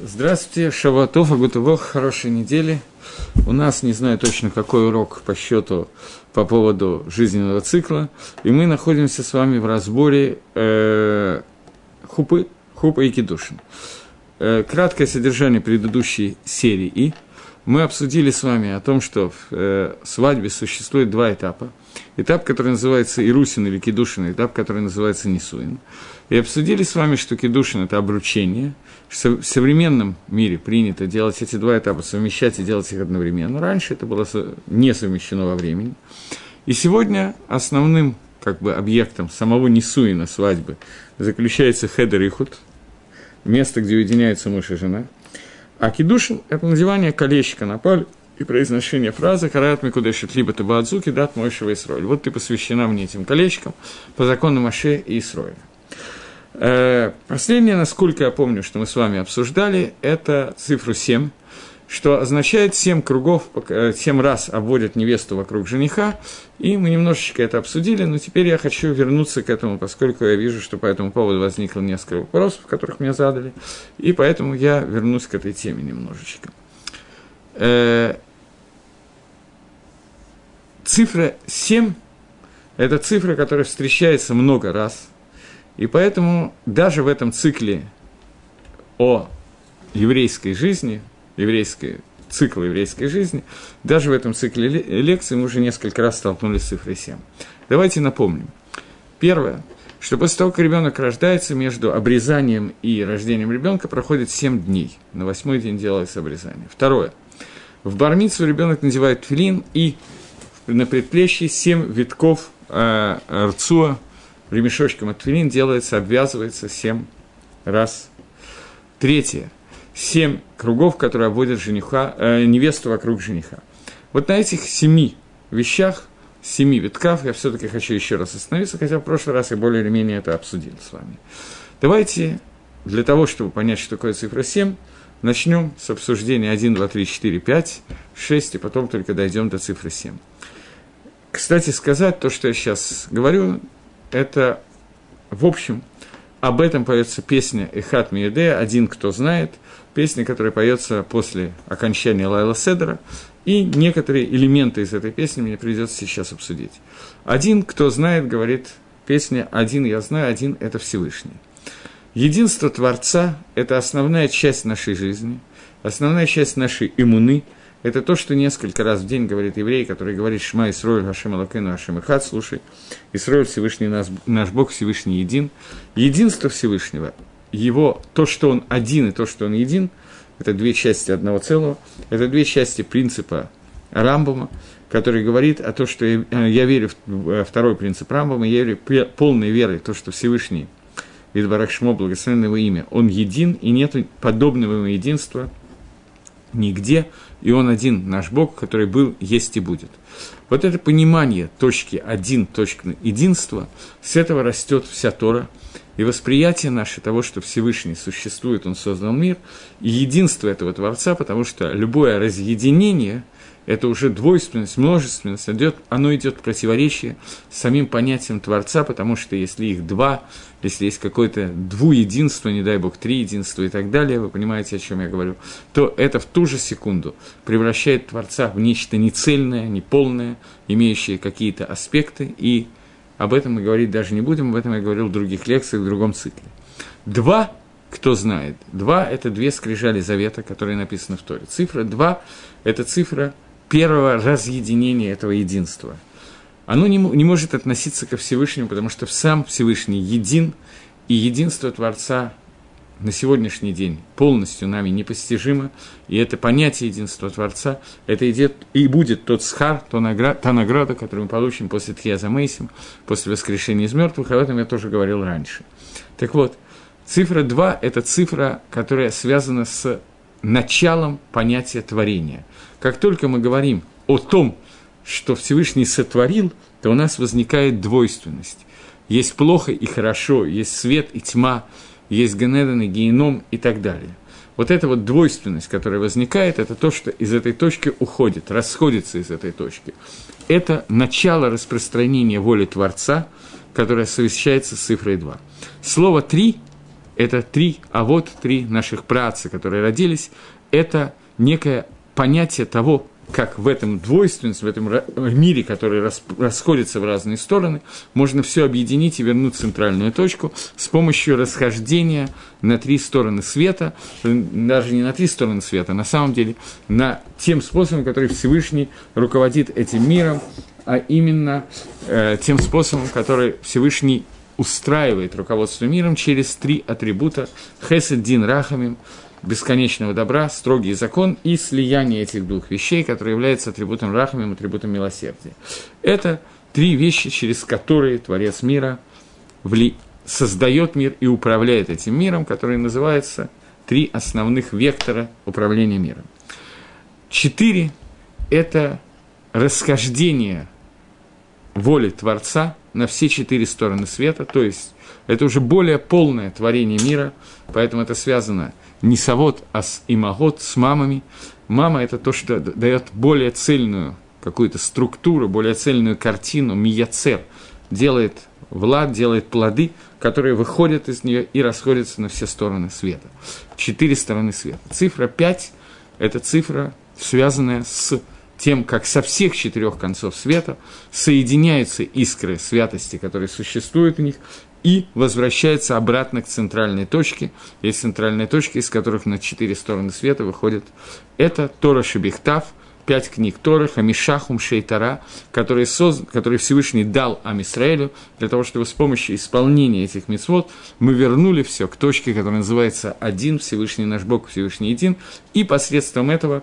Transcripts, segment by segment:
Здравствуйте, Шаватов, Агутывох, хорошей недели. У нас, не знаю точно, какой урок по счету по поводу жизненного цикла, и мы находимся с вами в разборе э, хупы, хупа и кедушин. Э, краткое содержание предыдущей серии и мы обсудили с вами о том, что в э, свадьбе существует два этапа. Этап, который называется Ирусин или Кедушин, этап, который называется Нисуин. И обсудили с вами, что Кедушин – это обручение – в современном мире принято делать эти два этапа, совмещать и делать их одновременно. Раньше это было не совмещено во времени. И сегодня основным как бы, объектом самого Несуина свадьбы заключается хедер и худ, место, где уединяются муж и жена. А кидушин – это надевание колечка на паль и произношение фразы «Карат микудешит либо ты баадзуки, дат мойшева Исроль». Вот ты посвящена мне этим колечком по закону Маше и Исроиля. Э, последнее, насколько я помню, что мы с вами обсуждали, это цифру 7, что означает 7 кругов, 7 раз обводят невесту вокруг жениха, и мы немножечко это обсудили, но теперь я хочу вернуться к этому, поскольку я вижу, что по этому поводу возникло несколько вопросов, которых мне задали, и поэтому я вернусь к этой теме немножечко. Э, цифра 7 – это цифра, которая встречается много раз – и поэтому даже в этом цикле о еврейской жизни, еврейской, цикл еврейской жизни, даже в этом цикле лекций мы уже несколько раз столкнулись с цифрой 7. Давайте напомним. Первое, что после того, как ребенок рождается, между обрезанием и рождением ребенка проходит 7 дней. На восьмой день делается обрезание. Второе. В бармицу ребенок надевает филин и на предплечье 7 витков э, рцуа, ремешочком от твилин делается, обвязывается семь раз. Третье. Семь кругов, которые обводят жениха, э, невесту вокруг жениха. Вот на этих семи вещах, семи витках, я все-таки хочу еще раз остановиться, хотя в прошлый раз я более или менее это обсудил с вами. Давайте, для того, чтобы понять, что такое цифра 7, начнем с обсуждения 1, 2, 3, 4, 5, 6, и потом только дойдем до цифры 7. Кстати сказать, то, что я сейчас говорю, это, в общем, об этом поется песня «Эхат Миеде», «Один, кто знает», песня, которая поется после окончания Лайла Седера, и некоторые элементы из этой песни мне придется сейчас обсудить. «Один, кто знает», говорит песня «Один я знаю, один – это Всевышний». Единство Творца – это основная часть нашей жизни, основная часть нашей иммуны – это то, что несколько раз в день говорит еврей, который говорит «Шма Исроэль Хашем Алакену Хашем Ихат», слушай, Исроэль Всевышний наш, наш Бог Всевышний един. Единство Всевышнего, его, то, что он один и то, что он един, это две части одного целого, это две части принципа Рамбома, который говорит о том, что я, я верю в второй принцип Рамбома, я верю полной верой в то, что Всевышний Видбарахшмо, благословенное его имя, он един, и нет подобного ему единства нигде, и Он один, наш Бог, который был, есть и будет. Вот это понимание точки один, точки единства, с этого растет вся Тора, и восприятие наше того, что Всевышний существует, Он создал мир, и единство этого Творца, потому что любое разъединение – это уже двойственность, множественность, идет, оно идет в противоречие с самим понятием Творца, потому что если их два, если есть какое-то двуединство, не дай бог, три единства и так далее, вы понимаете, о чем я говорю, то это в ту же секунду превращает Творца в нечто нецельное, неполное, имеющее какие-то аспекты, и об этом мы говорить даже не будем, об этом я говорил в других лекциях, в другом цикле. Два кто знает. Два – это две скрижали завета, которые написаны в Торе. Цифра два – это цифра первого разъединения этого единства. Оно не, не может относиться ко Всевышнему, потому что сам Всевышний един, и единство Творца на сегодняшний день полностью нами непостижимо, и это понятие единства Творца, это идет и будет тот схар, то награда, та награда, которую мы получим после Тхиаза Мейсим, после воскрешения из мертвых, об этом я тоже говорил раньше. Так вот, цифра 2 – это цифра, которая связана с началом понятия творения. Как только мы говорим о том, что Всевышний сотворил, то у нас возникает двойственность. Есть плохо и хорошо, есть свет и тьма, есть Ганедан и Геном и так далее. Вот эта вот двойственность, которая возникает, это то, что из этой точки уходит, расходится из этой точки. Это начало распространения воли Творца, которое совещается с цифрой 2. Слово «три» – это три, а вот три наших працы, которые родились, это некое понятие того, как в этом двойственности, в этом мире, который расходится в разные стороны, можно все объединить и вернуть центральную точку с помощью расхождения на три стороны света, даже не на три стороны света, на самом деле на тем способом, который Всевышний руководит этим миром, а именно э, тем способом, который Всевышний устраивает руководство миром через три атрибута Хесед Дин Рахамим, бесконечного добра, строгий закон и слияние этих двух вещей, которые являются атрибутом Рахамим, атрибутом милосердия. Это три вещи, через которые Творец мира вли... создает мир и управляет этим миром, которые называются три основных вектора управления миром. Четыре – это расхождение воли Творца на все четыре стороны света, то есть это уже более полное творение мира, поэтому это связано не совод, а с имагот, с мамами. Мама – это то, что дает более цельную какую-то структуру, более цельную картину, мияцер, делает влад, делает плоды, которые выходят из нее и расходятся на все стороны света. Четыре стороны света. Цифра 5 – это цифра, связанная с тем, как со всех четырех концов света соединяются искры святости, которые существуют в них, и возвращается обратно к центральной точке. Есть центральные точки, из которых на четыре стороны света выходят. Это Тора Шебихтав, пять книг Торы, Хамишахум Шейтара, которые, соз... которые Всевышний дал Амисраэлю, для того, чтобы с помощью исполнения этих мецвод мы вернули все к точке, которая называется «Один», Всевышний наш Бог, Всевышний един, и посредством этого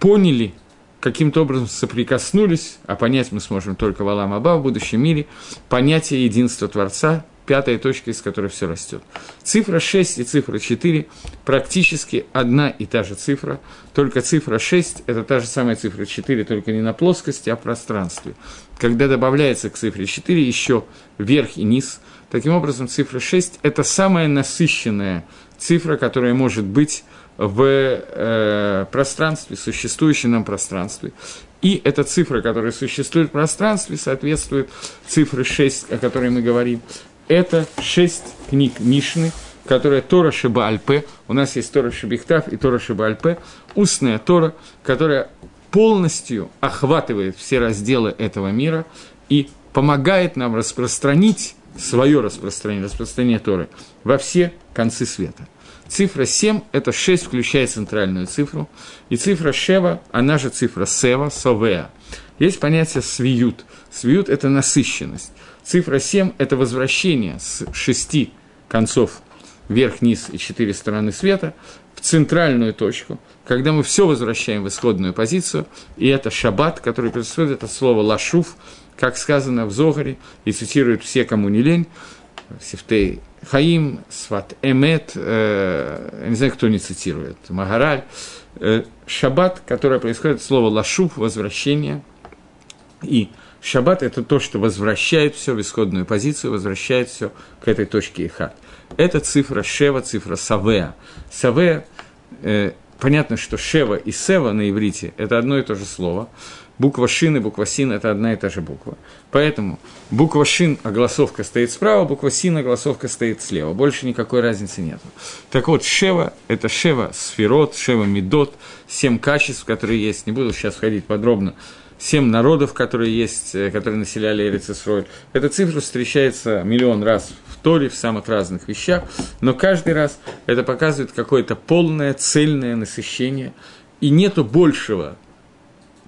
поняли каким-то образом соприкоснулись, а понять мы сможем только в Алам Аба в будущем мире, понятие единства Творца, пятая точка, из которой все растет. Цифра 6 и цифра 4 практически одна и та же цифра, только цифра 6 – это та же самая цифра 4, только не на плоскости, а в пространстве. Когда добавляется к цифре 4 еще верх и низ, таким образом цифра 6 – это самая насыщенная цифра, которая может быть в э, пространстве, существующем нам пространстве. И эта цифра, которая существует в пространстве, соответствует цифре 6, о которой мы говорим. Это шесть книг Мишны, которая Тора Шиба Альпе. У нас есть Тора Шибихтав и Тора Шиба Альпе. Устная Тора, которая полностью охватывает все разделы этого мира и помогает нам распространить свое распространение, распространение Торы во все концы света. Цифра 7 – это 6, включая центральную цифру. И цифра Шева, она же цифра Сева, Совеа. Есть понятие свиют. Свиют – это насыщенность. Цифра 7 – это возвращение с шести концов вверх, низ и четыре стороны света в центральную точку, когда мы все возвращаем в исходную позицию, и это шаббат, который происходит от слова лашуф, как сказано в Зогаре, и цитируют все, кому не лень, Сифтей Хаим, Сват Эмет, э, не знаю, кто не цитирует, Магараль, э, Шаббат, которое происходит от слова лашуф, возвращение, и Шаббат – это то, что возвращает все в исходную позицию, возвращает все к этой точке Ихат. Это цифра Шева, цифра Савеа. Савеа, э, понятно, что Шева и Сева на иврите – это одно и то же слово – Буква шин и буква син – это одна и та же буква. Поэтому буква шин, огласовка стоит справа, буква син, огласовка стоит слева. Больше никакой разницы нет. Так вот, шева – это шева сферот, шева медот, семь качеств, которые есть. Не буду сейчас входить подробно. Семь народов, которые есть, э, которые населяли Эрицесроль. Эта цифра встречается миллион раз в Торе, в самых разных вещах, но каждый раз это показывает какое-то полное, цельное насыщение, и нету большего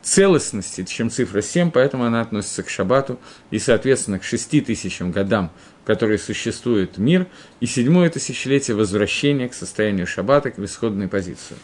целостности, чем цифра 7, поэтому она относится к шабату и, соответственно, к 6 тысячам годам, которые существует мир, и седьмое тысячелетие возвращения к состоянию шаббата, к исходной позиции.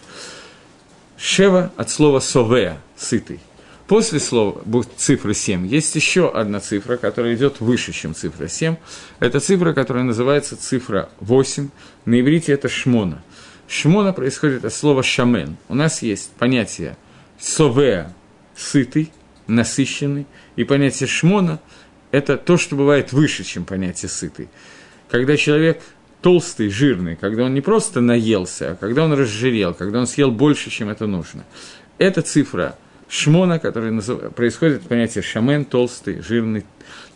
Шева от слова совеа, сытый. После слова цифры 7 есть еще одна цифра, которая идет выше, чем цифра 7. Это цифра, которая называется цифра 8. На иврите это шмона. Шмона происходит от слова шамен. У нас есть понятие совеа, сытый, насыщенный, и понятие шмона – это то, что бывает выше, чем понятие сытый. Когда человек толстый, жирный, когда он не просто наелся, а когда он разжирел, когда он съел больше, чем это нужно. Эта цифра Шмона, который назыв... происходит понятие шамен, толстый, жирный,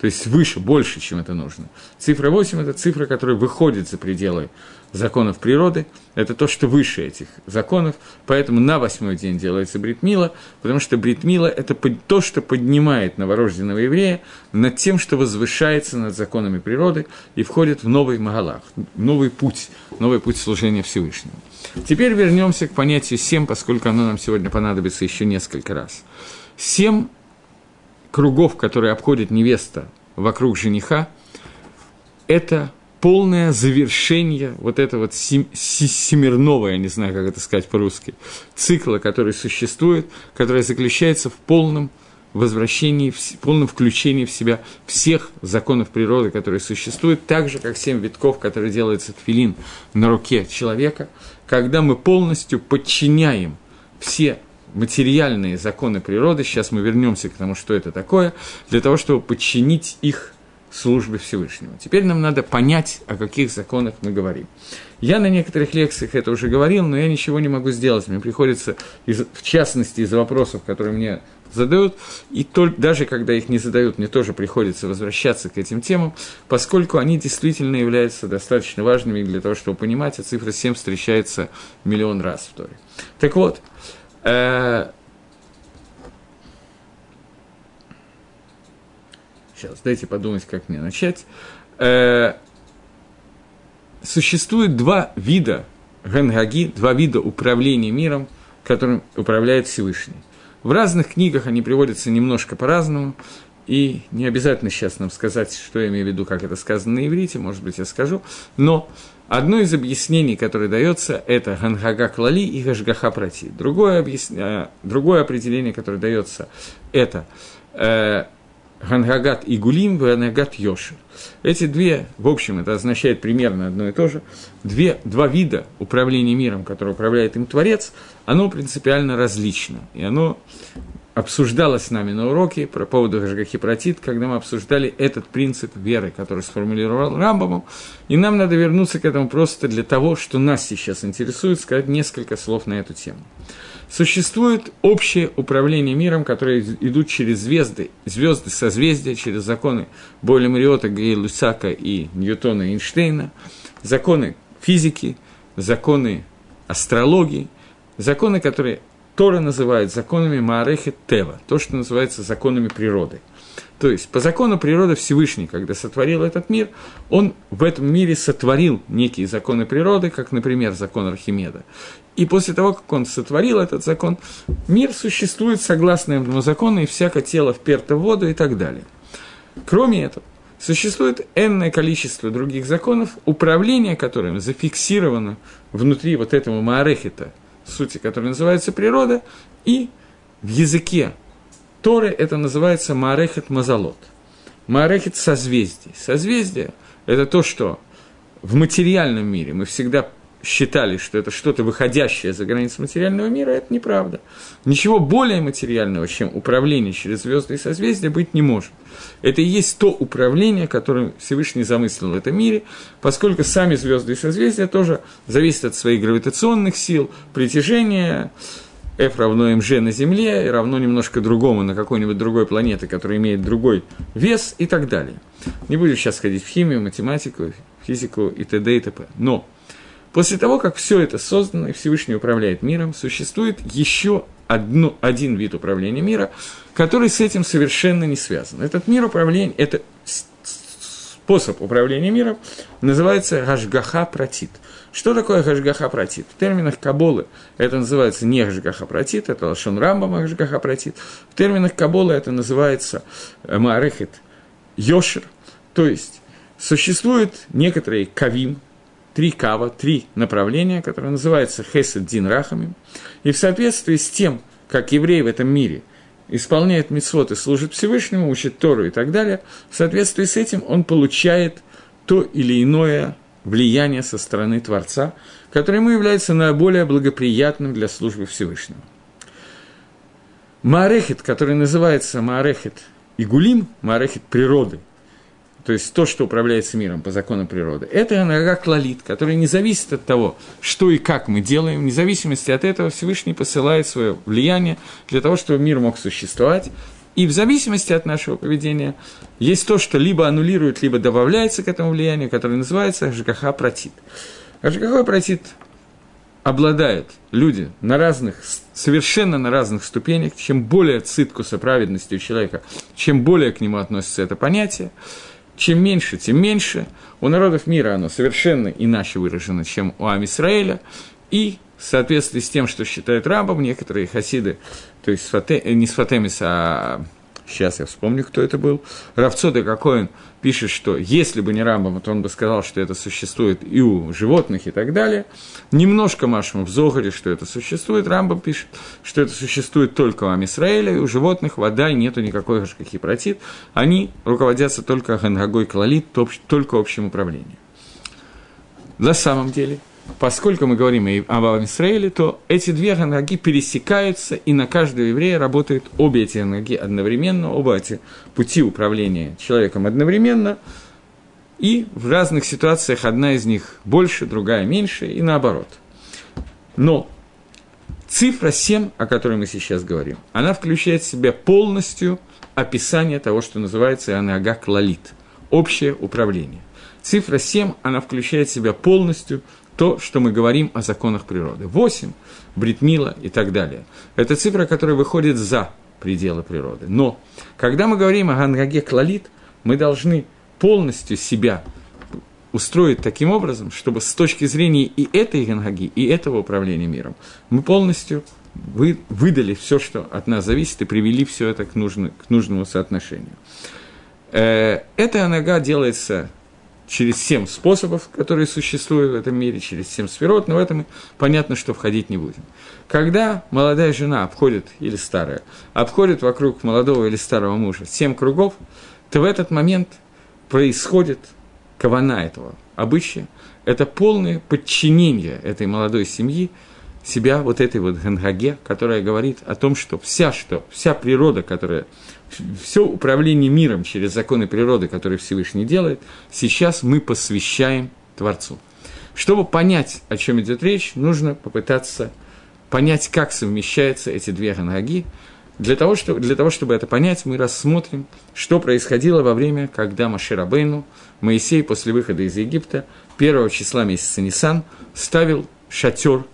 то есть выше, больше, чем это нужно. Цифра 8 – это цифра, которая выходит за пределы законов природы, это то, что выше этих законов, поэтому на восьмой день делается бритмила, потому что бритмила – это то, что поднимает новорожденного еврея над тем, что возвышается над законами природы и входит в новый Магалах, новый путь, новый путь служения Всевышнему. Теперь вернемся к понятию семь, поскольку оно нам сегодня понадобится еще несколько раз. Семь кругов, которые обходит невеста вокруг жениха, это полное завершение вот этого вот семерного, я не знаю, как это сказать по-русски, цикла, который существует, который заключается в полном возвращении, в полном включении в себя всех законов природы, которые существуют, так же, как семь витков, которые делается тфилин на руке человека, когда мы полностью подчиняем все материальные законы природы, сейчас мы вернемся к тому, что это такое, для того, чтобы подчинить их службы Всевышнего. Теперь нам надо понять, о каких законах мы говорим. Я на некоторых лекциях это уже говорил, но я ничего не могу сделать. Мне приходится, из, в частности, из-за вопросов, которые мне задают, и только, даже когда их не задают, мне тоже приходится возвращаться к этим темам, поскольку они действительно являются достаточно важными для того, чтобы понимать, а цифра 7 встречается миллион раз в Торе. Так вот, э, Сейчас, дайте подумать, как мне начать. Э, существует два вида гангаги, два вида управления миром, которым управляет Всевышний. В разных книгах они приводятся немножко по-разному, и не обязательно сейчас нам сказать, что я имею в виду, как это сказано на иврите, может быть, я скажу, но одно из объяснений, которое дается, это הנהגה כללית и השגחה פרטית. Другое, объяс... Э, другое определение, которое дается, это э, הנהגת עיגולים, הנהגת יושר. Эти две, в общем, это означает примерно одно и то же, две, два вида управления миром, который управляет им Творец, оно принципиально различно. И оно обсуждалось с нами на уроке по поводу השגחה פרטית, когда мы обсуждали этот принцип веры, который сформулировал Рамбам, и нам надо вернуться к этому просто для того, что нас сейчас интересует, сказать несколько слов на эту тему. Существует общее управление миром, которое идут через звезды, звезды созвездия, через законы Бойля Мариота, Гей Лусака и Ньютона Эйнштейна, законы физики, законы астрологии, законы, которые Тора называет законами Маарехи Тева, то, что называется законами природы. То есть, по закону природы Всевышний, когда сотворил этот мир, он в этом мире сотворил некие законы природы, как, например, закон Архимеда. И после того, как он сотворил этот закон, мир существует согласно этому закону, и всякое тело вперто в воду и так далее. Кроме этого, существует энное количество других законов, управление которым зафиксировано внутри вот этого маарехита, сути, который называется природа, и в языке Торы это называется маарехет мазалот. Маарехет созвездий. Созвездие – это то, что в материальном мире мы всегда считали, что это что-то выходящее за границы материального мира, это неправда. Ничего более материального, чем управление через звезды и созвездия, быть не может. Это и есть то управление, которое Всевышний замыслил в этом мире, поскольку сами звезды и созвездия тоже зависят от своих гравитационных сил, притяжения, F равно mg на Земле, и равно немножко другому на какой-нибудь другой планете, которая имеет другой вес и так далее. Не буду сейчас ходить в химию, математику, физику и т.д. и т.п. Но После того, как все это создано и Всевышний управляет миром, существует еще одно, один вид управления мира, который с этим совершенно не связан. Этот мир управления, это способ управления миром называется Гашгаха Протит. Что такое Гашгаха Протит? В терминах Каболы это называется не Гашгаха Протит, это Лашон Рамбам Гашгаха Протит. В терминах Каболы это называется э, Маарехет Йошер. То есть существует некоторые кавим, три кава, три направления, которые называются Хесед Дин Рахами. И в соответствии с тем, как евреи в этом мире исполняют митцвот и служат Всевышнему, учат Тору и так далее, в соответствии с этим он получает то или иное влияние со стороны Творца, которое ему является наиболее благоприятным для службы Всевышнего. Маарехет, который называется Маарехет Игулим, Маарехет природы, то есть то, что управляется миром по закону природы, это анага клалит, который не зависит от того, что и как мы делаем, вне зависимости от этого Всевышний посылает свое влияние для того, чтобы мир мог существовать, и в зависимости от нашего поведения есть то, что либо аннулирует, либо добавляется к этому влиянию, которое называется ЖКХ протит. ЖКХ протит обладают люди на разных, совершенно на разных ступенях, чем более циткуса праведности у человека, чем более к нему относится это понятие, чем меньше, тем меньше. У народов мира оно совершенно иначе выражено, чем у Амисраэля, и в соответствии с тем, что считают рабом, некоторые хасиды, то есть не с Фатемис, а сейчас я вспомню, кто это был, Равцода Кокоин пишет, что если бы не Рамбам, то он бы сказал, что это существует и у животных и так далее. Немножко Машма в Зогаре, что это существует. Рамбам пишет, что это существует только у Амисраэля, и у животных вода, нету никакой гашкахипротит. Они руководятся только Гангагой Клалит, только общим управлением. На самом деле – поскольку мы говорим об Амисраиле, то эти две ноги пересекаются, и на каждого еврея работают обе эти ноги одновременно, оба эти пути управления человеком одновременно, и в разных ситуациях одна из них больше, другая меньше, и наоборот. Но цифра 7, о которой мы сейчас говорим, она включает в себя полностью описание того, что называется анага клалит, общее управление. Цифра 7, она включает в себя полностью то, что мы говорим о законах природы. Восемь, бритмила и так далее. Это цифра, которая выходит за пределы природы. Но, когда мы говорим о Гангаге Клалит, мы должны полностью себя устроить таким образом, чтобы с точки зрения и этой Гангаги, и этого управления миром, мы полностью вы, выдали все, что от нас зависит, и привели все это к, нужно, к нужному соотношению. Э, эта анага делается через семь способов, которые существуют в этом мире, через семь сферот, но в этом понятно, что входить не будем. Когда молодая жена обходит, или старая, обходит вокруг молодого или старого мужа семь кругов, то в этот момент происходит кавана этого обычая, это полное подчинение этой молодой семьи себя вот этой вот Гангаге, которая говорит о том, что вся, что, вся природа, которая все управление миром через законы природы, которые Всевышний делает, сейчас мы посвящаем Творцу. Чтобы понять, о чем идет речь, нужно попытаться понять, как совмещаются эти две ганаги. Для того, что, для того, чтобы это понять, мы рассмотрим, что происходило во время, когда Маширабейну, Моисей после выхода из Египта, первого числа месяца Нисан, ставил шатер,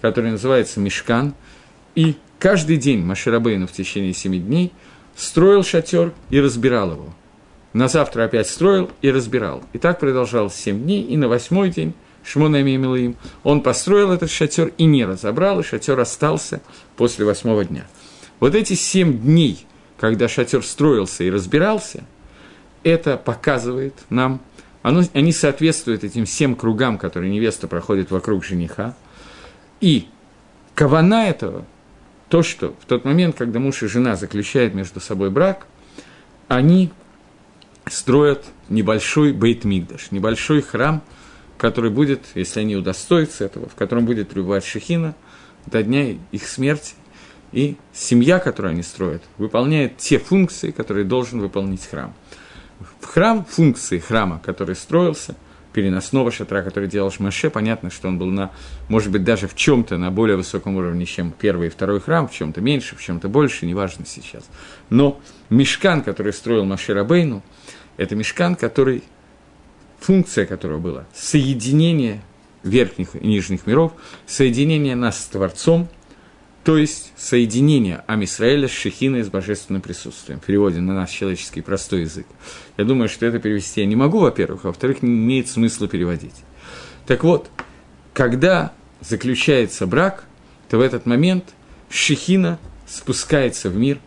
который называется Мешкан, и каждый день Маширабейну в течение семи дней – строил шатер и разбирал его. На завтра опять строил и разбирал. И так продолжалось семь дней, и на восьмой день Шмонами им, он построил этот шатер и не разобрал, и шатер остался после восьмого дня. Вот эти семь дней, когда шатер строился и разбирался, это показывает нам, оно, они соответствуют этим всем кругам, которые невеста проходит вокруг жениха. И кавана этого то, что в тот момент, когда муж и жена заключают между собой брак, они строят небольшой бейт-мигдаш, небольшой храм, который будет, если они удостоятся этого, в котором будет пребывать Шехина до дня их смерти. И семья, которую они строят, выполняет те функции, которые должен выполнить храм. В храм, функции храма, который строился, переносного шатра, который делал Шмаше, понятно, что он был на, может быть, даже в чем-то на более высоком уровне, чем первый и второй храм, в чем-то меньше, в чем-то больше, неважно сейчас. Но мешкан, который строил Маше Рабейну, это мешкан, который, функция которого была соединение верхних и нижних миров, соединение нас с Творцом – то есть соединение Амисраэля с Шехиной с божественным присутствием, в переводе на наш человеческий простой язык. Я думаю, что это перевести я не могу, во-первых, а во-вторых, не имеет смысла переводить. Так вот, когда заключается брак, то в этот момент Шехина спускается в мир,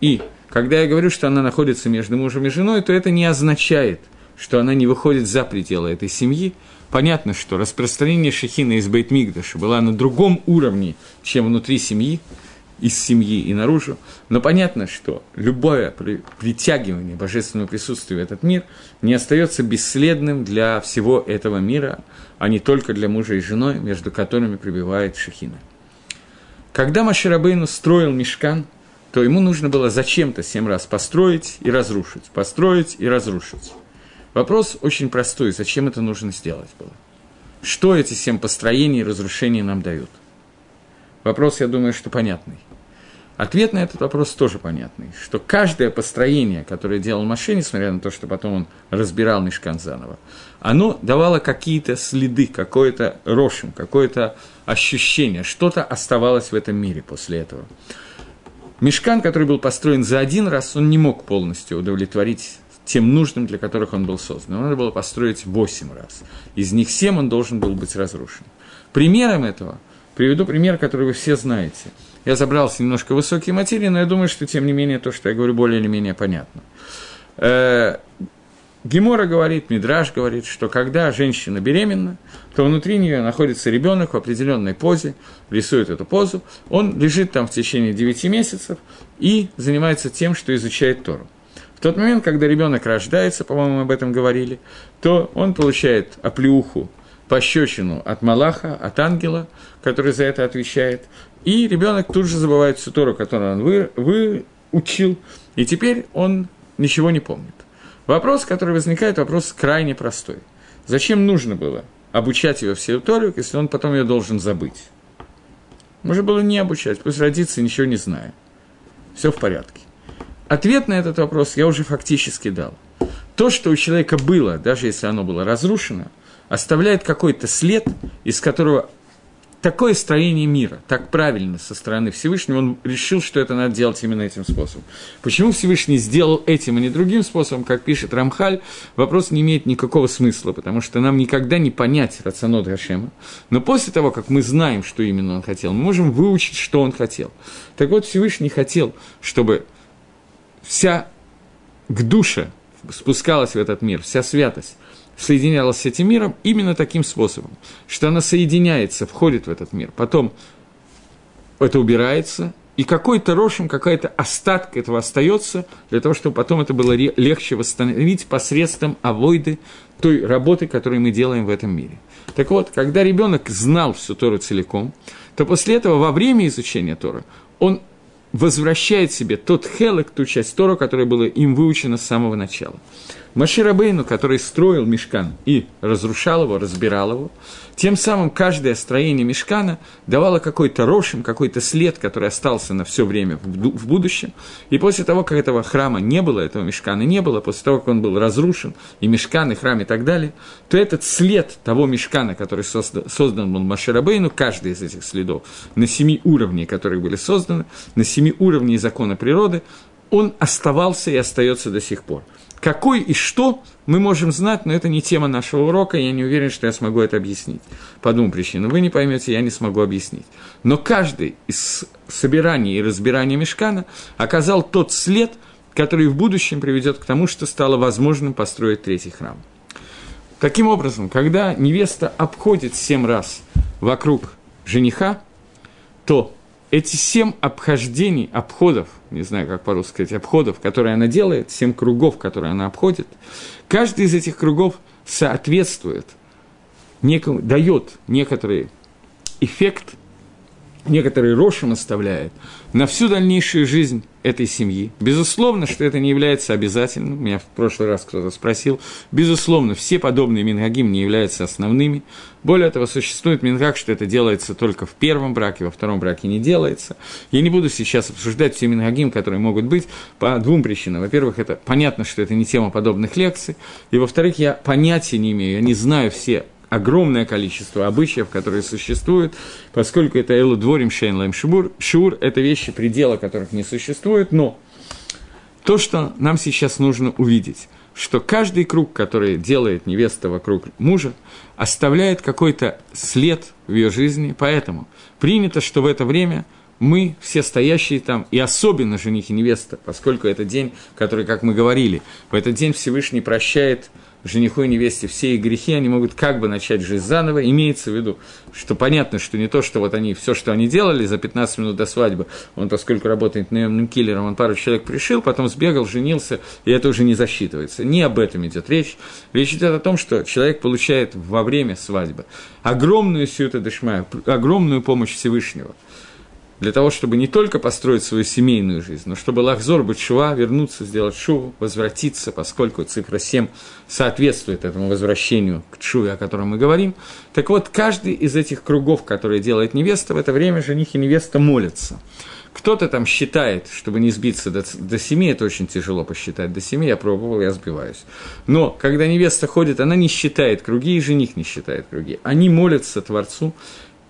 и когда я говорю, что она находится между мужем и женой, то это не означает, что она не выходит за пределы этой семьи, Понятно, что распространение шехина из Бейтмигдаша было на другом уровне, чем внутри семьи, из семьи и наружу, но понятно, что любое притягивание божественного присутствия в этот мир не остается бесследным для всего этого мира, а не только для мужа и жены, между которыми пребывает Шехина. Когда Маширабейну строил мешкан, то ему нужно было зачем-то семь раз построить и разрушить, построить и разрушить. Вопрос очень простой. Зачем это нужно сделать было? Что эти семь построений и разрушений нам дают? Вопрос, я думаю, что понятный. Ответ на этот вопрос тоже понятный, что каждое построение, которое делал Машин, несмотря на то, что потом он разбирал Мешкан заново, оно давало какие-то следы, какой-то рошим, какое-то ощущение, что-то оставалось в этом мире после этого. Мешкан, который был построен за один раз, он не мог полностью удовлетворить тем нужным, для которых он был создан. Надо было построить восемь раз. Из них семь он должен был быть разрушен. Примером этого приведу пример, который вы все знаете. Я забрался немножко в высокие материи, но я думаю, что, тем не менее, то, что я говорю, более или менее понятно. Э, Гемора говорит, Мидраж говорит, что когда женщина беременна, то внутри нее находится ребенок в определенной позе, рисует эту позу, он лежит там в течение 9 месяцев и занимается тем, что изучает Тору. Тот момент, когда ребенок рождается, по-моему, об этом говорили, то он получает оплеуху, пощечину от Малаха, от ангела, который за это отвечает, и ребенок тут же забывает всю Тору, которую он вы, выучил, и теперь он ничего не помнит. Вопрос, который возникает, вопрос крайне простой. Зачем нужно было обучать его всей Тору, если он потом ее должен забыть? Можно было не обучать, пусть родиться ничего не зная. Все в порядке. Ответ на этот вопрос я уже фактически дал. То, что у человека было, даже если оно было разрушено, оставляет какой-то след, из которого такое строение мира, так правильно со стороны Всевышнего, он решил, что это надо делать именно этим способом. Почему Всевышний сделал этим, а не другим способом, как пишет Рамхаль, вопрос не имеет никакого смысла, потому что нам никогда не понять рационот Гашема. Но после того, как мы знаем, что именно он хотел, мы можем выучить, что он хотел. Так вот, Всевышний хотел, чтобы вся к душе спускалась в этот мир, вся святость, соединялась с этим миром именно таким способом, что она соединяется, входит в этот мир, потом это убирается, и какой-то рошем, какая-то остатка этого остается, для того, чтобы потом это было легче восстановить посредством авойды той работы, которую мы делаем в этом мире. Так вот, когда ребенок знал всю Тору целиком, то после этого во время изучения Тора он возвращает себе тот хелек, ту часть Тора, которая была им выучена с самого начала. Маширабейну, который строил мешкан и разрушал его, разбирал его, тем самым каждое строение мешкана давало какой-то рошим, какой-то след, который остался на все время в будущем. И после того, как этого храма не было, этого мешкана не было, после того, как он был разрушен, и мешкан, и храм, и так далее, то этот след того мешкана, который создан, создан был Маширабейну, каждый из этих следов, на семи уровнях, которые были созданы, на семи уровнях закона природы, он оставался и остается до сих пор. Какой и что мы можем знать, но это не тема нашего урока, я не уверен, что я смогу это объяснить. По двум причинам. Вы не поймете, я не смогу объяснить. Но каждый из собираний и разбирания мешкана оказал тот след, который в будущем приведет к тому, что стало возможным построить третий храм. Таким образом, когда невеста обходит семь раз вокруг жениха, то эти семь обхождений, обходов, не знаю, как по-русски сказать, обходов, которые она делает, семь кругов, которые она обходит, каждый из этих кругов соответствует, некому, дает некоторый эффект, некоторый рошем оставляет на всю дальнейшую жизнь этой семьи. Безусловно, что это не является обязательным. Меня в прошлый раз кто-то спросил. Безусловно, все подобные мингагим не являются основными. Более того, существует мингаг, что это делается только в первом браке, во втором браке не делается. Я не буду сейчас обсуждать все мингагим, которые могут быть по двум причинам. Во-первых, это понятно, что это не тема подобных лекций. И во-вторых, я понятия не имею, я не знаю все огромное количество обычаев, которые существуют, поскольку это Элу Дворим Шейн Шур, Шур, это вещи, предела которых не существует, но то, что нам сейчас нужно увидеть, что каждый круг, который делает невеста вокруг мужа, оставляет какой-то след в ее жизни, поэтому принято, что в это время мы, все стоящие там, и особенно жених и невеста, поскольку это день, который, как мы говорили, в этот день Всевышний прощает – жениху и невесте все их грехи, они могут как бы начать жизнь заново. Имеется в виду, что понятно, что не то, что вот они, все, что они делали за 15 минут до свадьбы, он, поскольку работает наемным киллером, он пару человек пришил, потом сбегал, женился, и это уже не засчитывается. Не об этом идет речь. Речь идет о том, что человек получает во время свадьбы огромную сюта дешмая, огромную помощь Всевышнего. Для того, чтобы не только построить свою семейную жизнь, но чтобы Лахзор Бачува вернуться, сделать шуву, возвратиться, поскольку цифра 7 соответствует этому возвращению к шуве, о котором мы говорим. Так вот, каждый из этих кругов, которые делает невеста, в это время жених и невеста молятся. Кто-то там считает, чтобы не сбиться до, до 7, это очень тяжело посчитать, до 7 я пробовал, я сбиваюсь. Но когда невеста ходит, она не считает круги, и жених не считает круги. Они молятся Творцу,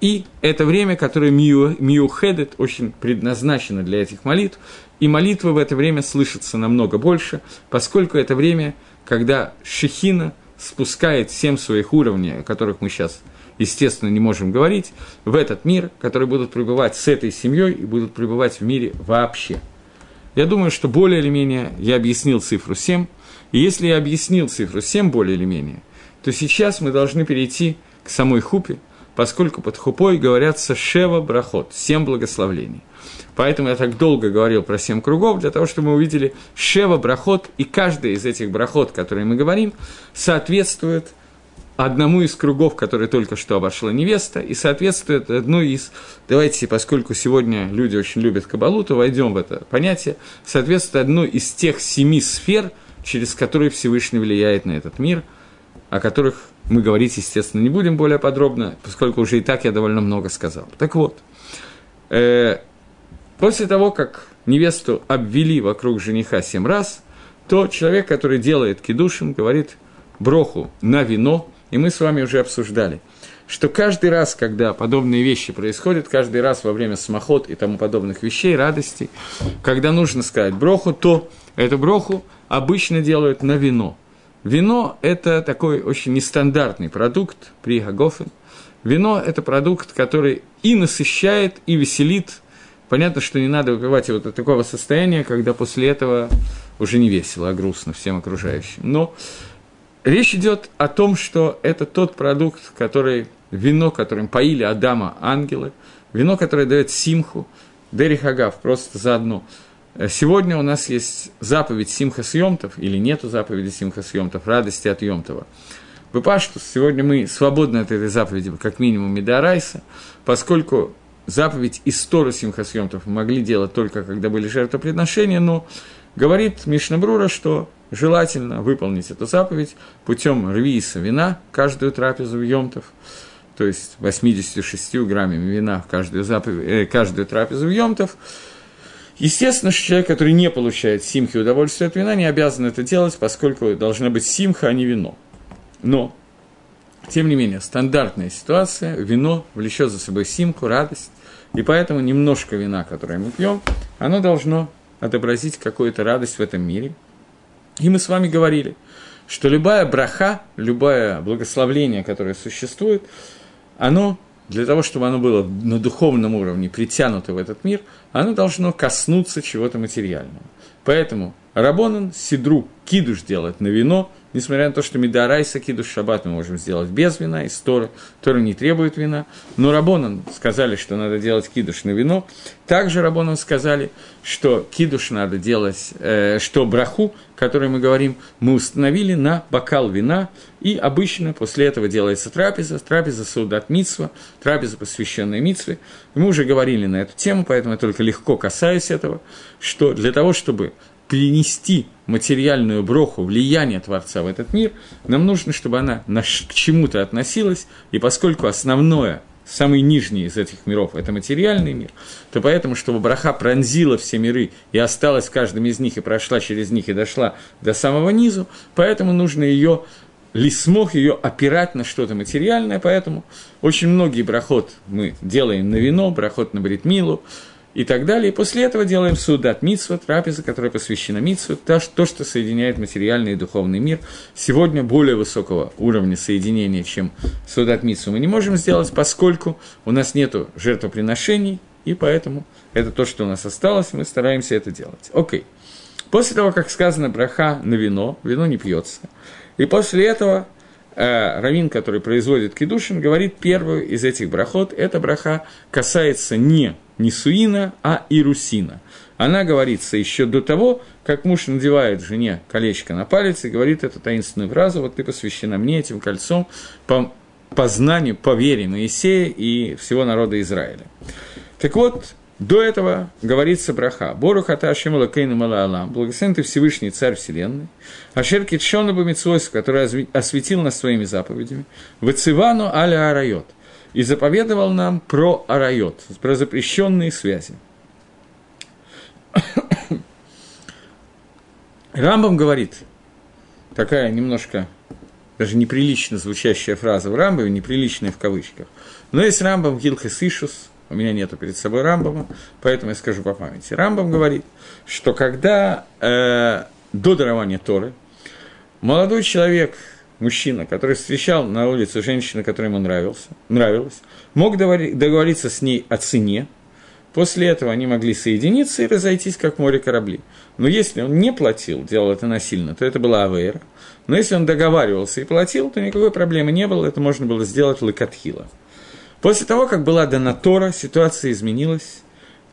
и это время, которое Миухедет очень предназначено для этих молитв, и молитвы в это время слышатся намного больше, поскольку это время, когда Шехина спускает семь своих уровней, о которых мы сейчас, естественно, не можем говорить, в этот мир, которые будут пребывать с этой семьей и будут пребывать в мире вообще. Я думаю, что более или менее я объяснил цифру 7, и если я объяснил цифру 7 более или менее, то сейчас мы должны перейти к самой хупе – поскольку под хупой говорятся шева брахот, семь благословлений. Поэтому я так долго говорил про семь кругов, для того, чтобы мы увидели шева брахот, и каждый из этих брахот, которые мы говорим, соответствует одному из кругов, который только что обошла невеста, и соответствует одной из, давайте, поскольку сегодня люди очень любят кабалу, то войдем в это понятие, соответствует одной из тех семи сфер, через которые Всевышний влияет на этот мир, о которых мы говорить, естественно, не будем более подробно, поскольку уже и так я довольно много сказал. Так вот, э, после того, как невесту обвели вокруг жениха семь раз, то человек, который делает кидушин, говорит броху на вино, и мы с вами уже обсуждали, что каждый раз, когда подобные вещи происходят, каждый раз во время смоход и тому подобных вещей, радостей, когда нужно сказать броху, то эту броху обычно делают на вино – Вино – это такой очень нестандартный продукт при Гагофен. Вино – это продукт, который и насыщает, и веселит. Понятно, что не надо выпивать его до такого состояния, когда после этого уже не весело, а грустно всем окружающим. Но речь идет о том, что это тот продукт, который, вино, которым поили Адама ангелы, вино, которое дает симху, Дерихагав, просто заодно – сегодня у нас есть заповедь Симха Съемтов, или нету заповеди Симха Съемтов, радости от Йомтова. Выпашту, сегодня мы свободны от этой заповеди, как минимум Медарайса, поскольку заповедь истории Симха Съемтов могли делать только когда были жертвоприношения, но говорит Мишнабрура, что желательно выполнить эту заповедь путем рвиса вина, каждую трапезу Йомтов, то есть 86 граммами вина в каждую, заповедь, э, каждую трапезу Йомтов, Естественно, что человек, который не получает симхи удовольствия от вина, не обязан это делать, поскольку должна быть симха, а не вино. Но, тем не менее, стандартная ситуация, вино влечет за собой симку, радость, и поэтому немножко вина, которое мы пьем, оно должно отобразить какую-то радость в этом мире. И мы с вами говорили, что любая браха, любое благословление, которое существует, оно для того, чтобы оно было на духовном уровне притянуто в этот мир, оно должно коснуться чего-то материального. Поэтому Рабонан Сидру кидуш делать на вино, несмотря на то, что Медарайса кидуш шаббат мы можем сделать без вина, из Торы, Тора не требует вина, но Рабонан сказали, что надо делать кидуш на вино, также Рабонан сказали, что кидуш надо делать, э, что браху, который мы говорим, мы установили на бокал вина, и обычно после этого делается трапеза, трапеза Саудат Мицва, трапеза, посвященная Мицве. И мы уже говорили на эту тему, поэтому я только легко касаюсь этого, что для того, чтобы перенести материальную броху, влияние Творца в этот мир, нам нужно, чтобы она к чему-то относилась, и поскольку основное, самый нижний из этих миров – это материальный мир, то поэтому, чтобы браха пронзила все миры и осталась в каждом из них, и прошла через них, и дошла до самого низу, поэтому нужно ее лисмох ее опирать на что-то материальное, поэтому очень многие брахот мы делаем на вино, брахот на бритмилу, и так далее. И после этого делаем судат митсва, трапеза, которая посвящена митсву, то, что соединяет материальный и духовный мир. Сегодня более высокого уровня соединения, чем судат митсву, мы не можем сделать, поскольку у нас нет жертвоприношений, и поэтому это то, что у нас осталось, мы стараемся это делать. Окей. После того, как сказано браха на вино, вино не пьется. И после этого э, Равин, который производит кедушин, говорит первую из этих брахот. Эта браха касается не не Суина, а Ирусина. Она говорится еще до того, как муж надевает жене колечко на палец и говорит эту таинственную фразу, вот ты посвящена мне этим кольцом по, по знанию, по вере Моисея и всего народа Израиля. Так вот, До этого говорится браха. Бору хата Ашем Лакейну Малаалам. Благословен ты Всевышний Царь Вселенной. Ашер Китшона Бамитсвойс, который осветил нас своими заповедями. Вацивану Аля Арайот. И заповедовал нам про Арайот, про запрещенные связи. Рамбам говорит, такая немножко даже неприлично звучащая фраза в Рамбаме, неприличная в кавычках. Но есть Рамбам Гилхес Ишус, у меня нету перед собой Рамбама, поэтому я скажу по памяти. Рамбам говорит, что когда э, до дарования Торы молодой человек, мужчина, который встречал на улице женщину, которая ему нравился, нравилась, мог договориться с ней о цене, После этого они могли соединиться и разойтись, как море корабли. Но если он не платил, делал это насильно, то это была авейра. Но если он договаривался и платил, то никакой проблемы не было, это можно было сделать лыкатхила. После того, как была дана Тора, ситуация изменилась,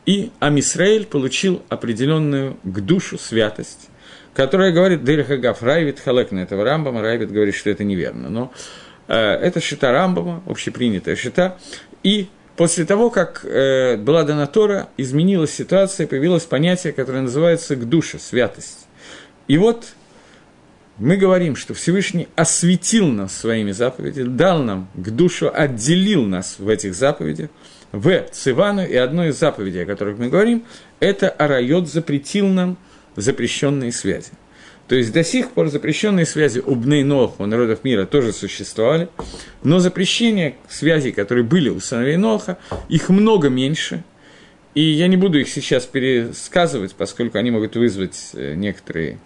и Амисраэль получил определенную к душу святость, которая говорит, Дерихагав Райвит Халек на этого Рамбама, Райвит говорит, что это неверно, но э, это шита Рамбама, общепринятая шита, и после того, как э, была дана Тора, изменилась ситуация, появилось понятие, которое называется к душе, святость. И вот мы говорим, что Всевышний осветил нас своими заповедями, дал нам к душу, отделил нас в этих заповедях, в Цивану, и одной из заповедей, о которых мы говорим, это Арайот запретил нам запрещенные связи. То есть до сих пор запрещенные связи у Бней у народов мира тоже существовали, но запрещения связей, которые были у сыновей Ноха, их много меньше, и я не буду их сейчас пересказывать, поскольку они могут вызвать э, некоторые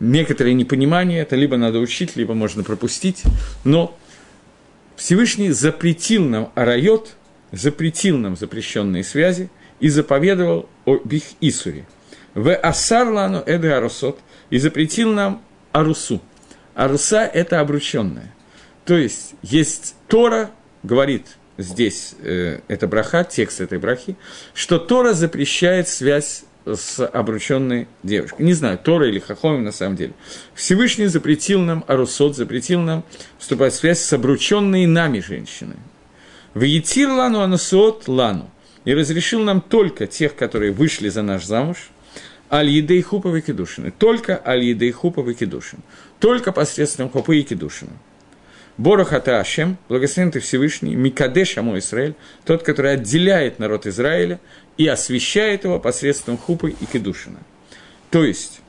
некоторые непонимания, это либо надо учить, либо можно пропустить, но Всевышний запретил нам арайот, запретил нам запрещенные связи и заповедовал об их Исуре. В Асарлану Эде Арусот и запретил нам Арусу. Аруса – это обрученная. То есть, есть Тора, говорит здесь, э, это браха, текст этой брахи, что Тора запрещает связь с обрученной девушкой. Не знаю, Тора или Хахомим на самом деле. Всевышний запретил нам, Арусот запретил нам вступать в связь с обрученной нами женщиной. В Етир лану анасуот лану. И разрешил нам только тех, которые вышли за наш замуж, Аль-Едей Хупа Кедушины. Только Аль-Едей Хупа Кедушин. Только посредством Хупы и Кедушина. Борохата Ашем, благословен ты Всевышний, Микадеш Амо Израиль, тот, который отделяет народ Израиля и освещает его посредством хупы и кедушина. То есть,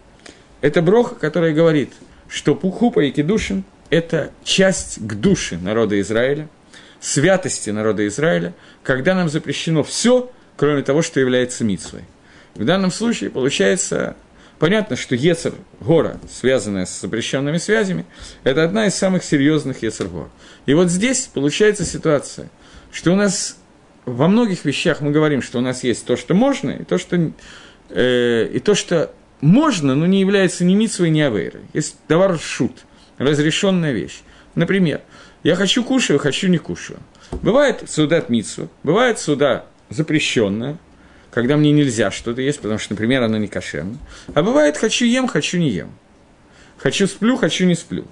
это броха, которая говорит, что хупа и кедушин – это часть к душе народа Израиля, святости народа Израиля, когда нам запрещено все, кроме того, что является митсвой. В данном случае получается понятно, что Ецер, гора, связанная с запрещенными связями, это одна из самых серьезных Ецер гор. И вот здесь получается ситуация, что у нас во многих вещах мы говорим, что у нас есть то, что можно, и то, что, э, и то, что можно, но не является ни митсвой, ни авейрой. Есть товар шут, разрешенная вещь. Например, я хочу кушаю, хочу не кушаю. Бывает суда митсва, бывает суда запрещенная, когда мне нельзя что-то есть, потому что, например, оно не кошерно. А бывает хочу ем, хочу не ем. Хочу сплю, хочу не сплю.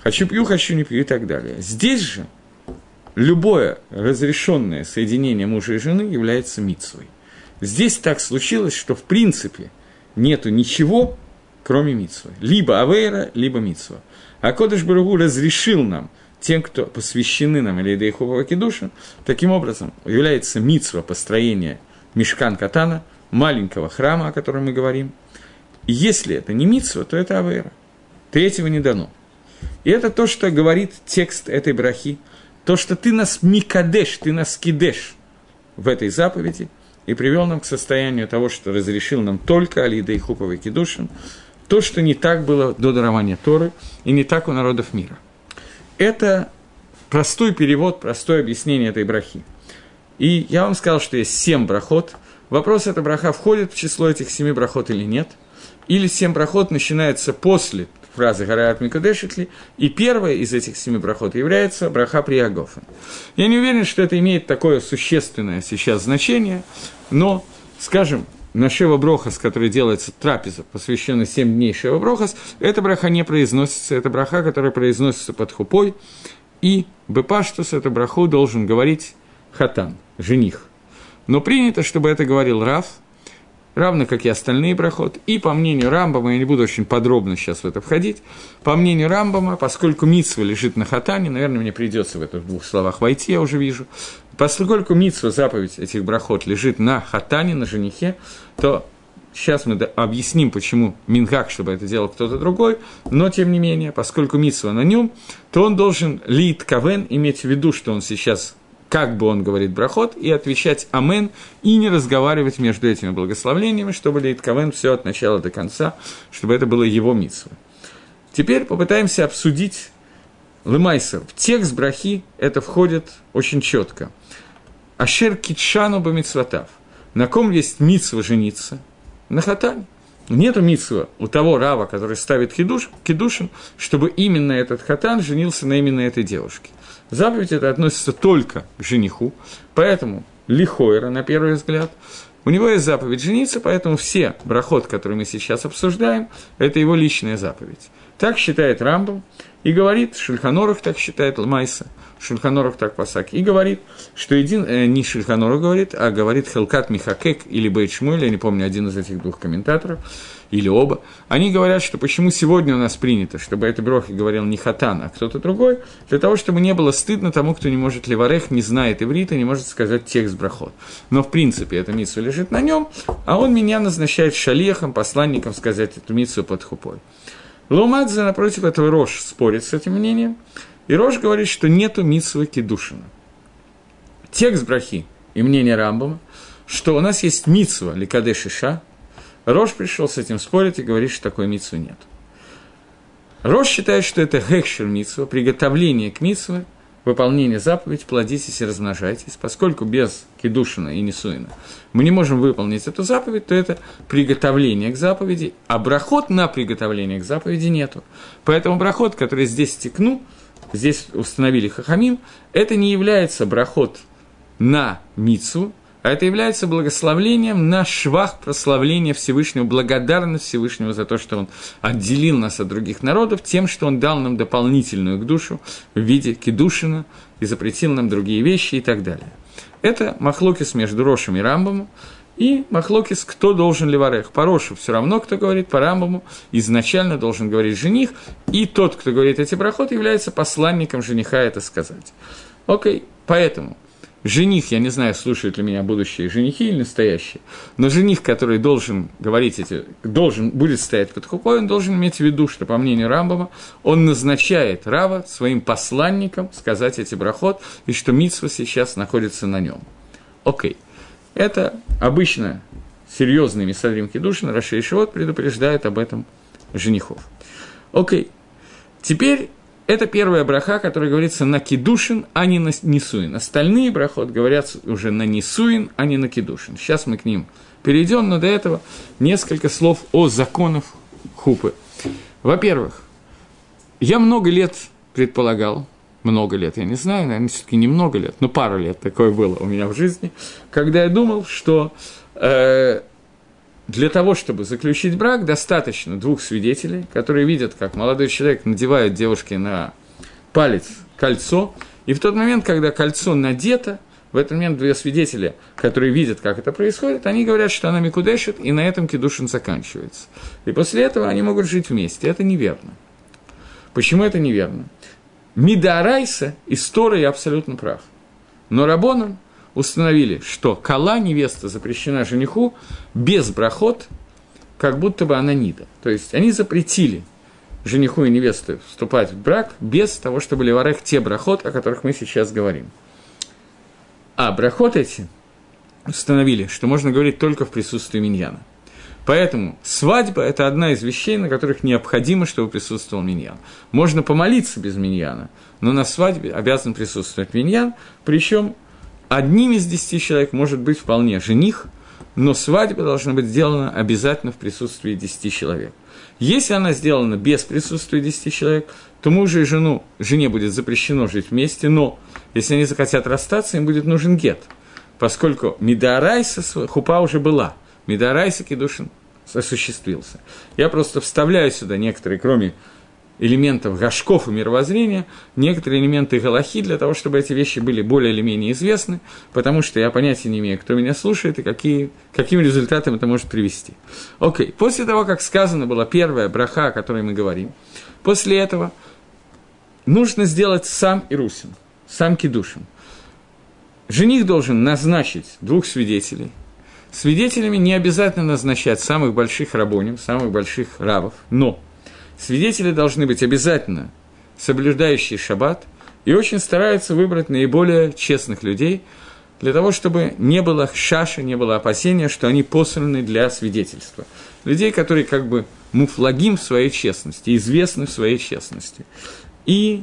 Хочу пью, хочу не пью и так далее. Здесь же любое разрешенное соединение мужа и жены является митсвой. Здесь так случилось, что в принципе нету ничего, кроме митсвы. Либо авейра, либо митсва. А Кодыш Баругу разрешил нам, тем, кто посвящены нам или Дейхова Кедушин, таким образом является митсва построения мешкан катана, маленького храма, о котором мы говорим. Если это не митсва, то это авейра. Третьего не дано. И это то, что говорит текст этой брахи – то, что ты нас микадеш, ты нас кидеш в этой заповеди, и привел нам к состоянию того, что разрешил нам только Алида и Хуповый Кедушин, то, что не так было до дарования Торы, и не так у народов мира. Это простой перевод, простое объяснение этой брахи. И я вам сказал, что есть семь брахот. Вопрос, эта браха входит в число этих семи брахот или нет. Или семь брахот начинается после фразы Гараат Микадешитли, и первая из этих семи брахот является браха Приагофа. Я не уверен, что это имеет такое существенное сейчас значение, но, скажем, Нашева Брохас, который делается трапеза, посвященная семь дней Шева Брохас, эта браха не произносится, это браха, которая произносится под хупой, и Бепаштус, эту браху должен говорить хатан, жених. Но принято, чтобы это говорил Раф, равно как и остальные проход. И по мнению Рамбама, я не буду очень подробно сейчас в это входить, по мнению Рамбама, поскольку Митсва лежит на хатане, наверное, мне придется в это в двух словах войти, я уже вижу, поскольку Митсва, заповедь этих брахот, лежит на хатане, на женихе, то Сейчас мы объясним, почему Мингак, чтобы это делал кто-то другой, но тем не менее, поскольку Митсва на нем, то он должен лит кавен иметь в виду, что он сейчас как бы он говорит брахот, и отвечать амен, и не разговаривать между этими благословлениями, чтобы Лейт Кавен все от начала до конца, чтобы это было его митсва. Теперь попытаемся обсудить Лымайсер. В текст брахи это входит очень четко. Ашер китшану бамитсватав. На ком есть митсва жениться? На хатане. Нету митсва у того рава, который ставит кидуш, кидушин, чтобы именно этот хатан женился на именно этой девушке. Заповедь это относится только к жениху, поэтому лихойра, на первый взгляд, у него есть заповедь жениться, поэтому все брахот, которые мы сейчас обсуждаем, это его личная заповедь. Так считает Рамбам и говорит, Шульханорах так считает Ламайса, Шульханорах так пасак, и говорит, что един, э, не Шульханорах говорит, а говорит Хелкат Михакек или Бейт я не помню, один из этих двух комментаторов, или оба, они говорят, что почему сегодня у нас принято, чтобы это брохи говорил не хатан, а кто-то другой, для того, чтобы не было стыдно тому, кто не может леварех, не знает иврита, не может сказать текст брахот. Но в принципе эта митсва лежит на нем, а он меня назначает шалехом, посланником сказать эту митсву под хупой. Ломадзе, напротив этого, Рош спорит с этим мнением, и Рош говорит, что нету митсвы кедушина. Текст брахи и мнение Рамбама, что у нас есть митсва ликадешиша, Рош пришел с этим спорить и говорит, что такой митсвы нет. Рош считает, что это гекшер митсва, приготовление к митсве, выполнение заповедь, плодитесь и размножайтесь. Поскольку без кедушина и несуина мы не можем выполнить эту заповедь, то это приготовление к заповеди, а брахот на приготовление к заповеди нету. Поэтому брахот, который здесь стекну, здесь установили хахамим, это не является брахот на мицу, а это является благословлением на швах прославления Всевышнего, благодарность Всевышнего за то, что Он отделил нас от других народов, тем, что Он дал нам дополнительную к душу в виде кедушина и запретил нам другие вещи и так далее. Это махлокис между Рошем и Рамбомом, и махлокис, кто должен ливарех. По Рошу все равно, кто говорит, по Рамбаму изначально должен говорить жених, и тот, кто говорит эти проходы, является посланником жениха это сказать. Окей, поэтому жених, я не знаю, слушают ли меня будущие женихи или настоящие, но жених, который должен говорить эти, должен, будет стоять под хупой, он должен иметь в виду, что, по мнению Рамбама, он назначает Рава своим посланником сказать эти брахот, и что Митсва сейчас находится на нем. Окей. Это обычно серьезные Мисадрим Кедушин, Раши и Шивот предупреждают об этом женихов. Окей. Теперь это первая браха, которая говорится на кедушин, а не на несуин. Остальные брахот говорят уже на несуин, а не на кедушин. Сейчас мы к ним перейдем, но до этого несколько слов о законах хупы. Во-первых, я много лет предполагал, много лет, я не знаю, наверное, все-таки не много лет, но пару лет такое было у меня в жизни, когда я думал, что э, для того, чтобы заключить брак, достаточно двух свидетелей, которые видят, как молодой человек надевает девушке на палец кольцо, и в тот момент, когда кольцо надето, в этот момент две свидетеля, которые видят, как это происходит, они говорят, что она микудешит, и на этом кедушин заканчивается. И после этого они могут жить вместе. Это неверно. Почему это неверно? Мидарайса история абсолютно прав. Но Рабоном установили, что кала невеста запрещена жениху без брахот, как будто бы она нида. То есть они запретили жениху и невесте вступать в брак без того, чтобы ливарех те брахот, о которых мы сейчас говорим. А брахот эти установили, что можно говорить только в присутствии миньяна. Поэтому свадьба – это одна из вещей, на которых необходимо, чтобы присутствовал миньян. Можно помолиться без миньяна, но на свадьбе обязан присутствовать миньян, причем одним из десяти человек может быть вполне жених, но свадьба должна быть сделана обязательно в присутствии десяти человек. Если она сделана без присутствия десяти человек, то мужу и жену, жене будет запрещено жить вместе, но если они захотят расстаться, им будет нужен гет, поскольку Мидарайса, хупа уже была, Мидарайса Кедушин осуществился. Я просто вставляю сюда некоторые, кроме элементов гашков и мировоззрения, некоторые элементы галахи, для того, чтобы эти вещи были более или менее известны, потому что я понятия не имею, кто меня слушает и какие, каким результатом это может привести. Окей, после того, как сказано была первая браха, о которой мы говорим, после этого нужно сделать сам Ирусин, сам Кедушин. Жених должен назначить двух свидетелей. Свидетелями не обязательно назначать самых больших рабоним, самых больших равов, но – Свидетели должны быть обязательно соблюдающие шаббат и очень стараются выбрать наиболее честных людей, для того, чтобы не было шаша, не было опасения, что они посланы для свидетельства. Людей, которые как бы муфлагим в своей честности, известны в своей честности. И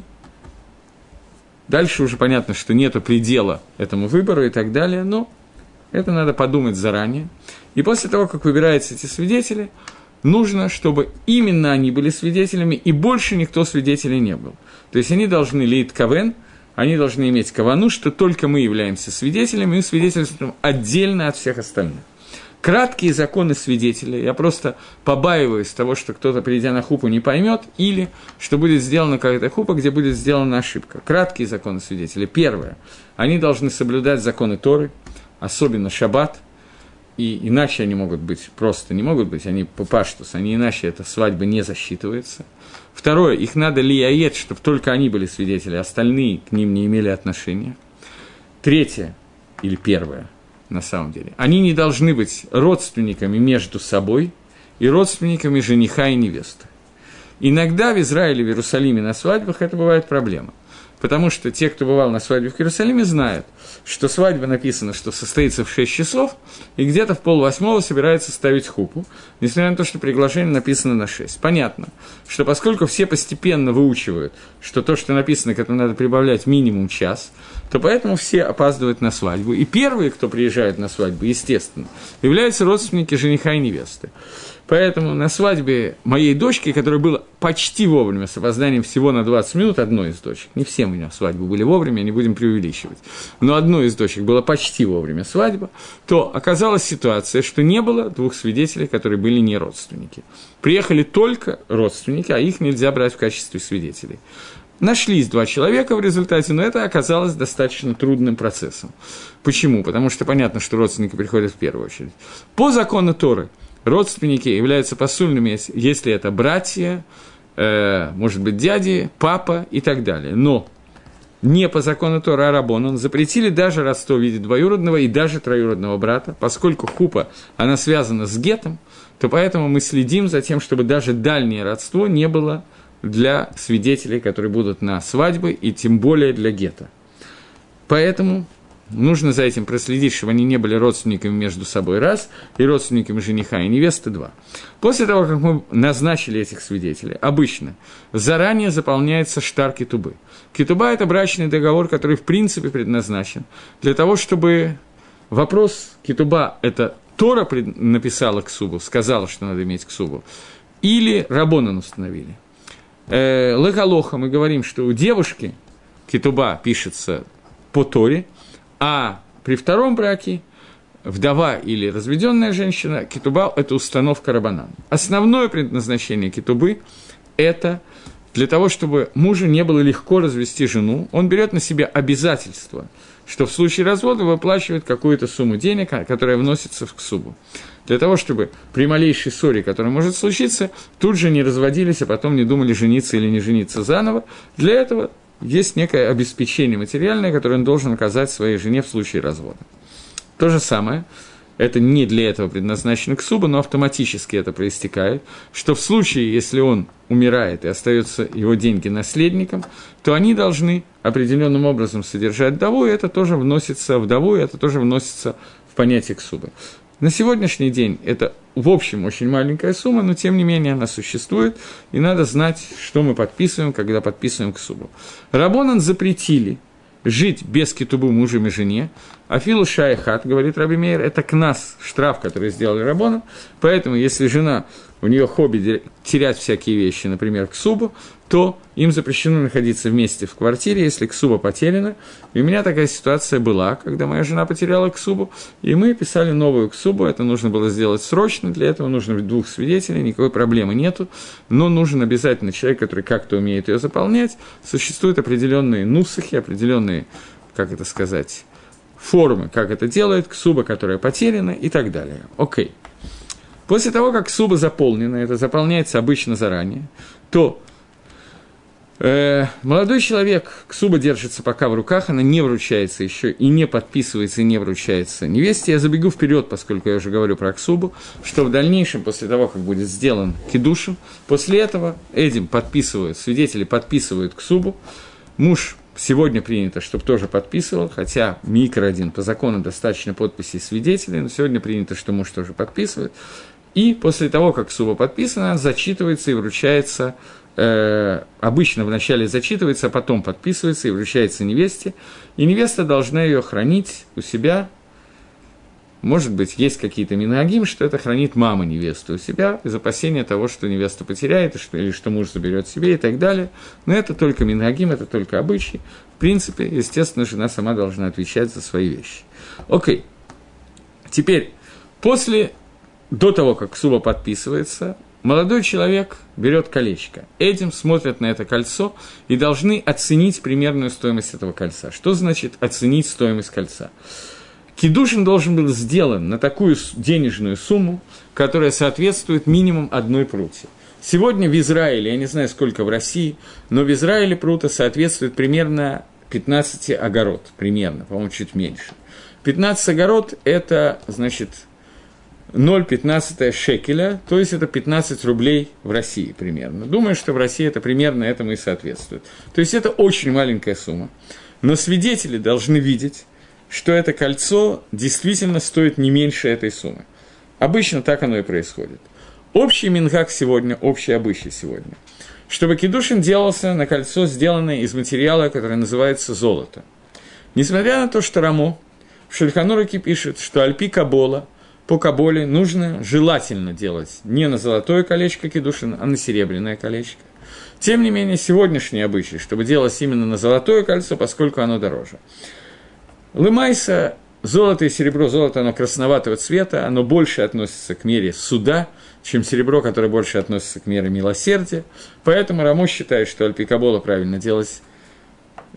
дальше уже понятно, что нет предела этому выбору и так далее, но это надо подумать заранее. И после того, как выбираются эти свидетели, нужно, чтобы именно они были свидетелями, и больше никто свидетелей не был. То есть они должны лить кавен, они должны иметь кавану, что только мы являемся свидетелями, и свидетельствуем отдельно от всех остальных. Краткие законы свидетелей, я просто побаиваюсь того, что кто-то, придя на хупу, не поймет, или что будет сделана какая-то хупа, где будет сделана ошибка. Краткие законы свидетелей. Первое. Они должны соблюдать законы Торы, особенно шаббат – и иначе они могут быть, просто не могут быть, они по паштус, они иначе эта свадьба не засчитывается. Второе, их надо лияет, чтобы только они были свидетели, остальные к ним не имели отношения. Третье, или первое, на самом деле, они не должны быть родственниками между собой и родственниками жениха и невесты. Иногда в Израиле, в Иерусалиме на свадьбах это бывает проблема. Потому что те, кто бывал на свадьбе в Иерусалиме, знают, что свадьба написана, что состоится в 6 часов, и где-то в полвосьмого собирается ставить хупу, несмотря на то, что приглашение написано на 6. Понятно, что поскольку все постепенно выучивают, что то, что написано, к этому надо прибавлять минимум час, то поэтому все опаздывают на свадьбу. И первые, кто приезжает на свадьбу, естественно, являются родственники жениха и невесты. Поэтому на свадьбе моей дочки, которая была почти вовремя, с опозданием всего на 20 минут, одной из дочек, не все у меня свадьбы были вовремя, не будем преувеличивать, но одной из дочек была почти вовремя свадьба, то оказалась ситуация, что не было двух свидетелей, которые были не родственники. Приехали только родственники, а их нельзя брать в качестве свидетелей. Нашлись два человека в результате, но это оказалось достаточно трудным процессом. Почему? Потому что понятно, что родственники приходят в первую очередь. По закону Торы – родственники являются посульными, если это братья, э, может быть, дяди, папа и так далее. Но не по закону Тора Арабон, он запретили даже родство в виде двоюродного и даже троюродного брата, поскольку хупа, она связана с гетом, то поэтому мы следим за тем, чтобы даже дальнее родство не было для свидетелей, которые будут на свадьбе, и тем более для гета. Поэтому Нужно за этим проследить, чтобы они не были родственниками между собой, раз, и родственниками жениха и невесты, два. После того, как мы назначили этих свидетелей, обычно заранее заполняется штар китубы. Китуба – это брачный договор, который, в принципе, предназначен для того, чтобы вопрос китуба – это Тора написала к субу, сказала, что надо иметь к субу, или Рабонан установили. Э, Лекалоха мы говорим, что у девушки китуба пишется по Торе – а при втором браке вдова или разведенная женщина, китуба – это установка рабанан. Основное предназначение китубы – это для того, чтобы мужу не было легко развести жену, он берет на себя обязательство, что в случае развода выплачивает какую-то сумму денег, которая вносится в субу. Для того, чтобы при малейшей ссоре, которая может случиться, тут же не разводились, а потом не думали, жениться или не жениться заново. Для этого есть некое обеспечение материальное, которое он должен оказать своей жене в случае развода. То же самое, это не для этого предназначено к субу, но автоматически это проистекает, что в случае, если он умирает и остаются его деньги наследником, то они должны определенным образом содержать вдову, и это тоже вносится вдову, и это тоже вносится в понятие ксубы. На сегодняшний день это в общем очень маленькая сумма, но тем не менее она существует, и надо знать, что мы подписываем, когда подписываем к субу. Рабонан запретили жить без китубы мужем и жене, Афилу Шайхат, говорит Раби Мейер, это к нас штраф, который сделали Рабоном. Поэтому, если жена, у нее хобби терять всякие вещи, например, к субу, то им запрещено находиться вместе в квартире, если ксуба потеряна. И у меня такая ситуация была, когда моя жена потеряла ксубу, и мы писали новую ксубу, это нужно было сделать срочно, для этого нужно двух свидетелей, никакой проблемы нету, но нужен обязательно человек, который как-то умеет ее заполнять. Существуют определенные нусахи, определенные, как это сказать, формы, как это делает, ксуба, которая потеряна и так далее. Окей. После того, как ксуба заполнена, это заполняется обычно заранее, то молодой человек, ксуба держится пока в руках, она не вручается еще и не подписывается, и не вручается невесте. Я забегу вперед, поскольку я уже говорю про ксубу, что в дальнейшем, после того, как будет сделан кидушин, после этого этим подписывают, свидетели подписывают ксубу, муж Сегодня принято, чтобы тоже подписывал, хотя микро один по закону достаточно подписей свидетелей, но сегодня принято, что муж тоже подписывает. И после того, как суба подписана, зачитывается и вручается, э, обычно вначале зачитывается, а потом подписывается и вручается невесте, и невеста должна ее хранить у себя может быть, есть какие-то минагим, что это хранит мама невесты у себя из опасения того, что невеста потеряет, или что муж заберет себе и так далее. Но это только минагим, это только обычай. В принципе, естественно, жена сама должна отвечать за свои вещи. Окей. Теперь, после, до того, как суба подписывается, молодой человек берет колечко. Этим смотрят на это кольцо и должны оценить примерную стоимость этого кольца. Что значит оценить стоимость кольца? Кедушин должен был сделан на такую денежную сумму, которая соответствует минимум одной пруте. Сегодня в Израиле, я не знаю, сколько в России, но в Израиле прута соответствует примерно 15 огород, примерно, по-моему, чуть меньше. 15 огород – это, значит, 0,15 шекеля, то есть это 15 рублей в России примерно. Думаю, что в России это примерно этому и соответствует. То есть это очень маленькая сумма. Но свидетели должны видеть, что это кольцо действительно стоит не меньше этой суммы. Обычно так оно и происходит. Общий мингак сегодня, общий обычай сегодня, чтобы кедушин делался на кольцо, сделанное из материала, который называется золото. Несмотря на то, что Рамо в Шельханураке пишет, что альпи кабола, по каболе нужно желательно делать не на золотое колечко кедушин, а на серебряное колечко. Тем не менее, сегодняшний обычай, чтобы делать именно на золотое кольцо, поскольку оно дороже. Лымайса, золото и серебро, золото, оно красноватого цвета, оно больше относится к мере суда, чем серебро, которое больше относится к мере милосердия. Поэтому Рамо считает, что Альпикабола правильно делать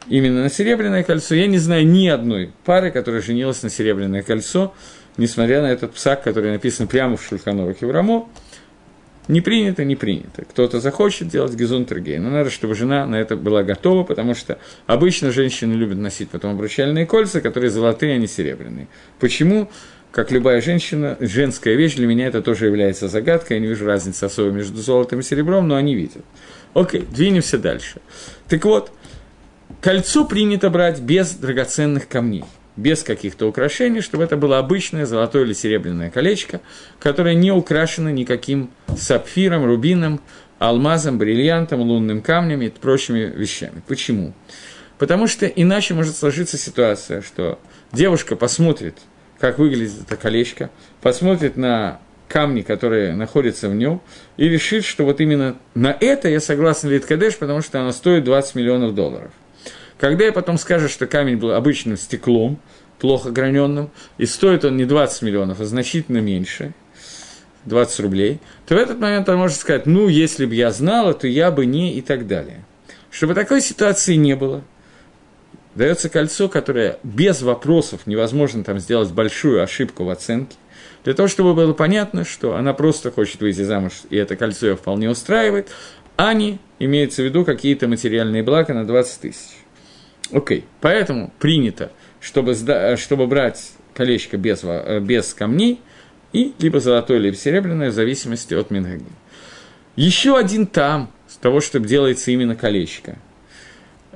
именно на серебряное кольцо. Я не знаю ни одной пары, которая женилась на серебряное кольцо, несмотря на этот псак, который написан прямо в Шульхановых в Рамо. Не принято, не принято. Кто-то захочет делать гизунтергей, но надо, чтобы жена на это была готова, потому что обычно женщины любят носить потом обручальные кольца, которые золотые, а не серебряные. Почему? Как любая женщина, женская вещь для меня это тоже является загадкой, я не вижу разницы особо между золотом и серебром, но они видят. Окей, двинемся дальше. Так вот, кольцо принято брать без драгоценных камней – без каких-то украшений, чтобы это было обычное золотое или серебряное колечко, которое не украшено никаким сапфиром, рубином, алмазом, бриллиантом, лунным камнем и прочими вещами. Почему? Потому что иначе может сложиться ситуация, что девушка посмотрит, как выглядит это колечко, посмотрит на камни, которые находятся в нем, и решит, что вот именно на это я согласен Литкадеш, потому что оно стоит 20 миллионов долларов. Когда я потом скажу, что камень был обычным стеклом, плохо граненным, и стоит он не 20 миллионов, а значительно меньше, 20 рублей, то в этот момент он может сказать, ну, если бы я знала, то я бы не и так далее. Чтобы такой ситуации не было, дается кольцо, которое без вопросов невозможно там сделать большую ошибку в оценке, для того, чтобы было понятно, что она просто хочет выйти замуж, и это кольцо ее вполне устраивает, а не имеется в виду какие-то материальные блага на 20 тысяч. Окей, okay. поэтому принято, чтобы, чтобы брать колечко без, э, без камней, и либо золотое, либо серебряное, в зависимости от Мингаги. Еще один там, с того, что делается именно колечко.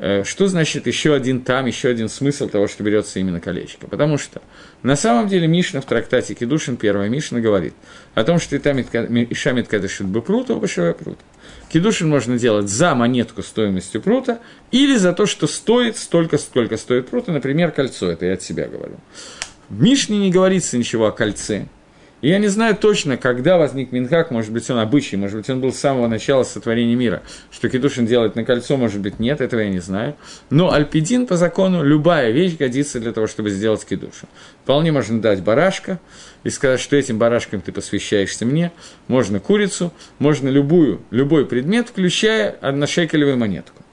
Э, что значит еще один там, еще один смысл того, что берется именно колечко? Потому что на самом деле Мишна в трактате Кедушин, первая Мишна, говорит о том, что Ишамит Кадышит бы прута, башевая прута. Кедушин можно делать за монетку стоимостью прута или за то, что стоит столько, сколько стоит прута, например, кольцо, это я от себя говорю. В Мишне не говорится ничего о кольце, и я не знаю точно, когда возник Минхак, может быть, он обычай, может быть, он был с самого начала сотворения мира. Что Кедушин делает на кольцо, может быть, нет, этого я не знаю. Но альпидин по закону, любая вещь годится для того, чтобы сделать Кедушин. Вполне можно дать барашка и сказать, что этим барашком ты посвящаешься мне. Можно курицу, можно любую, любой предмет, включая одношекелевую монетку.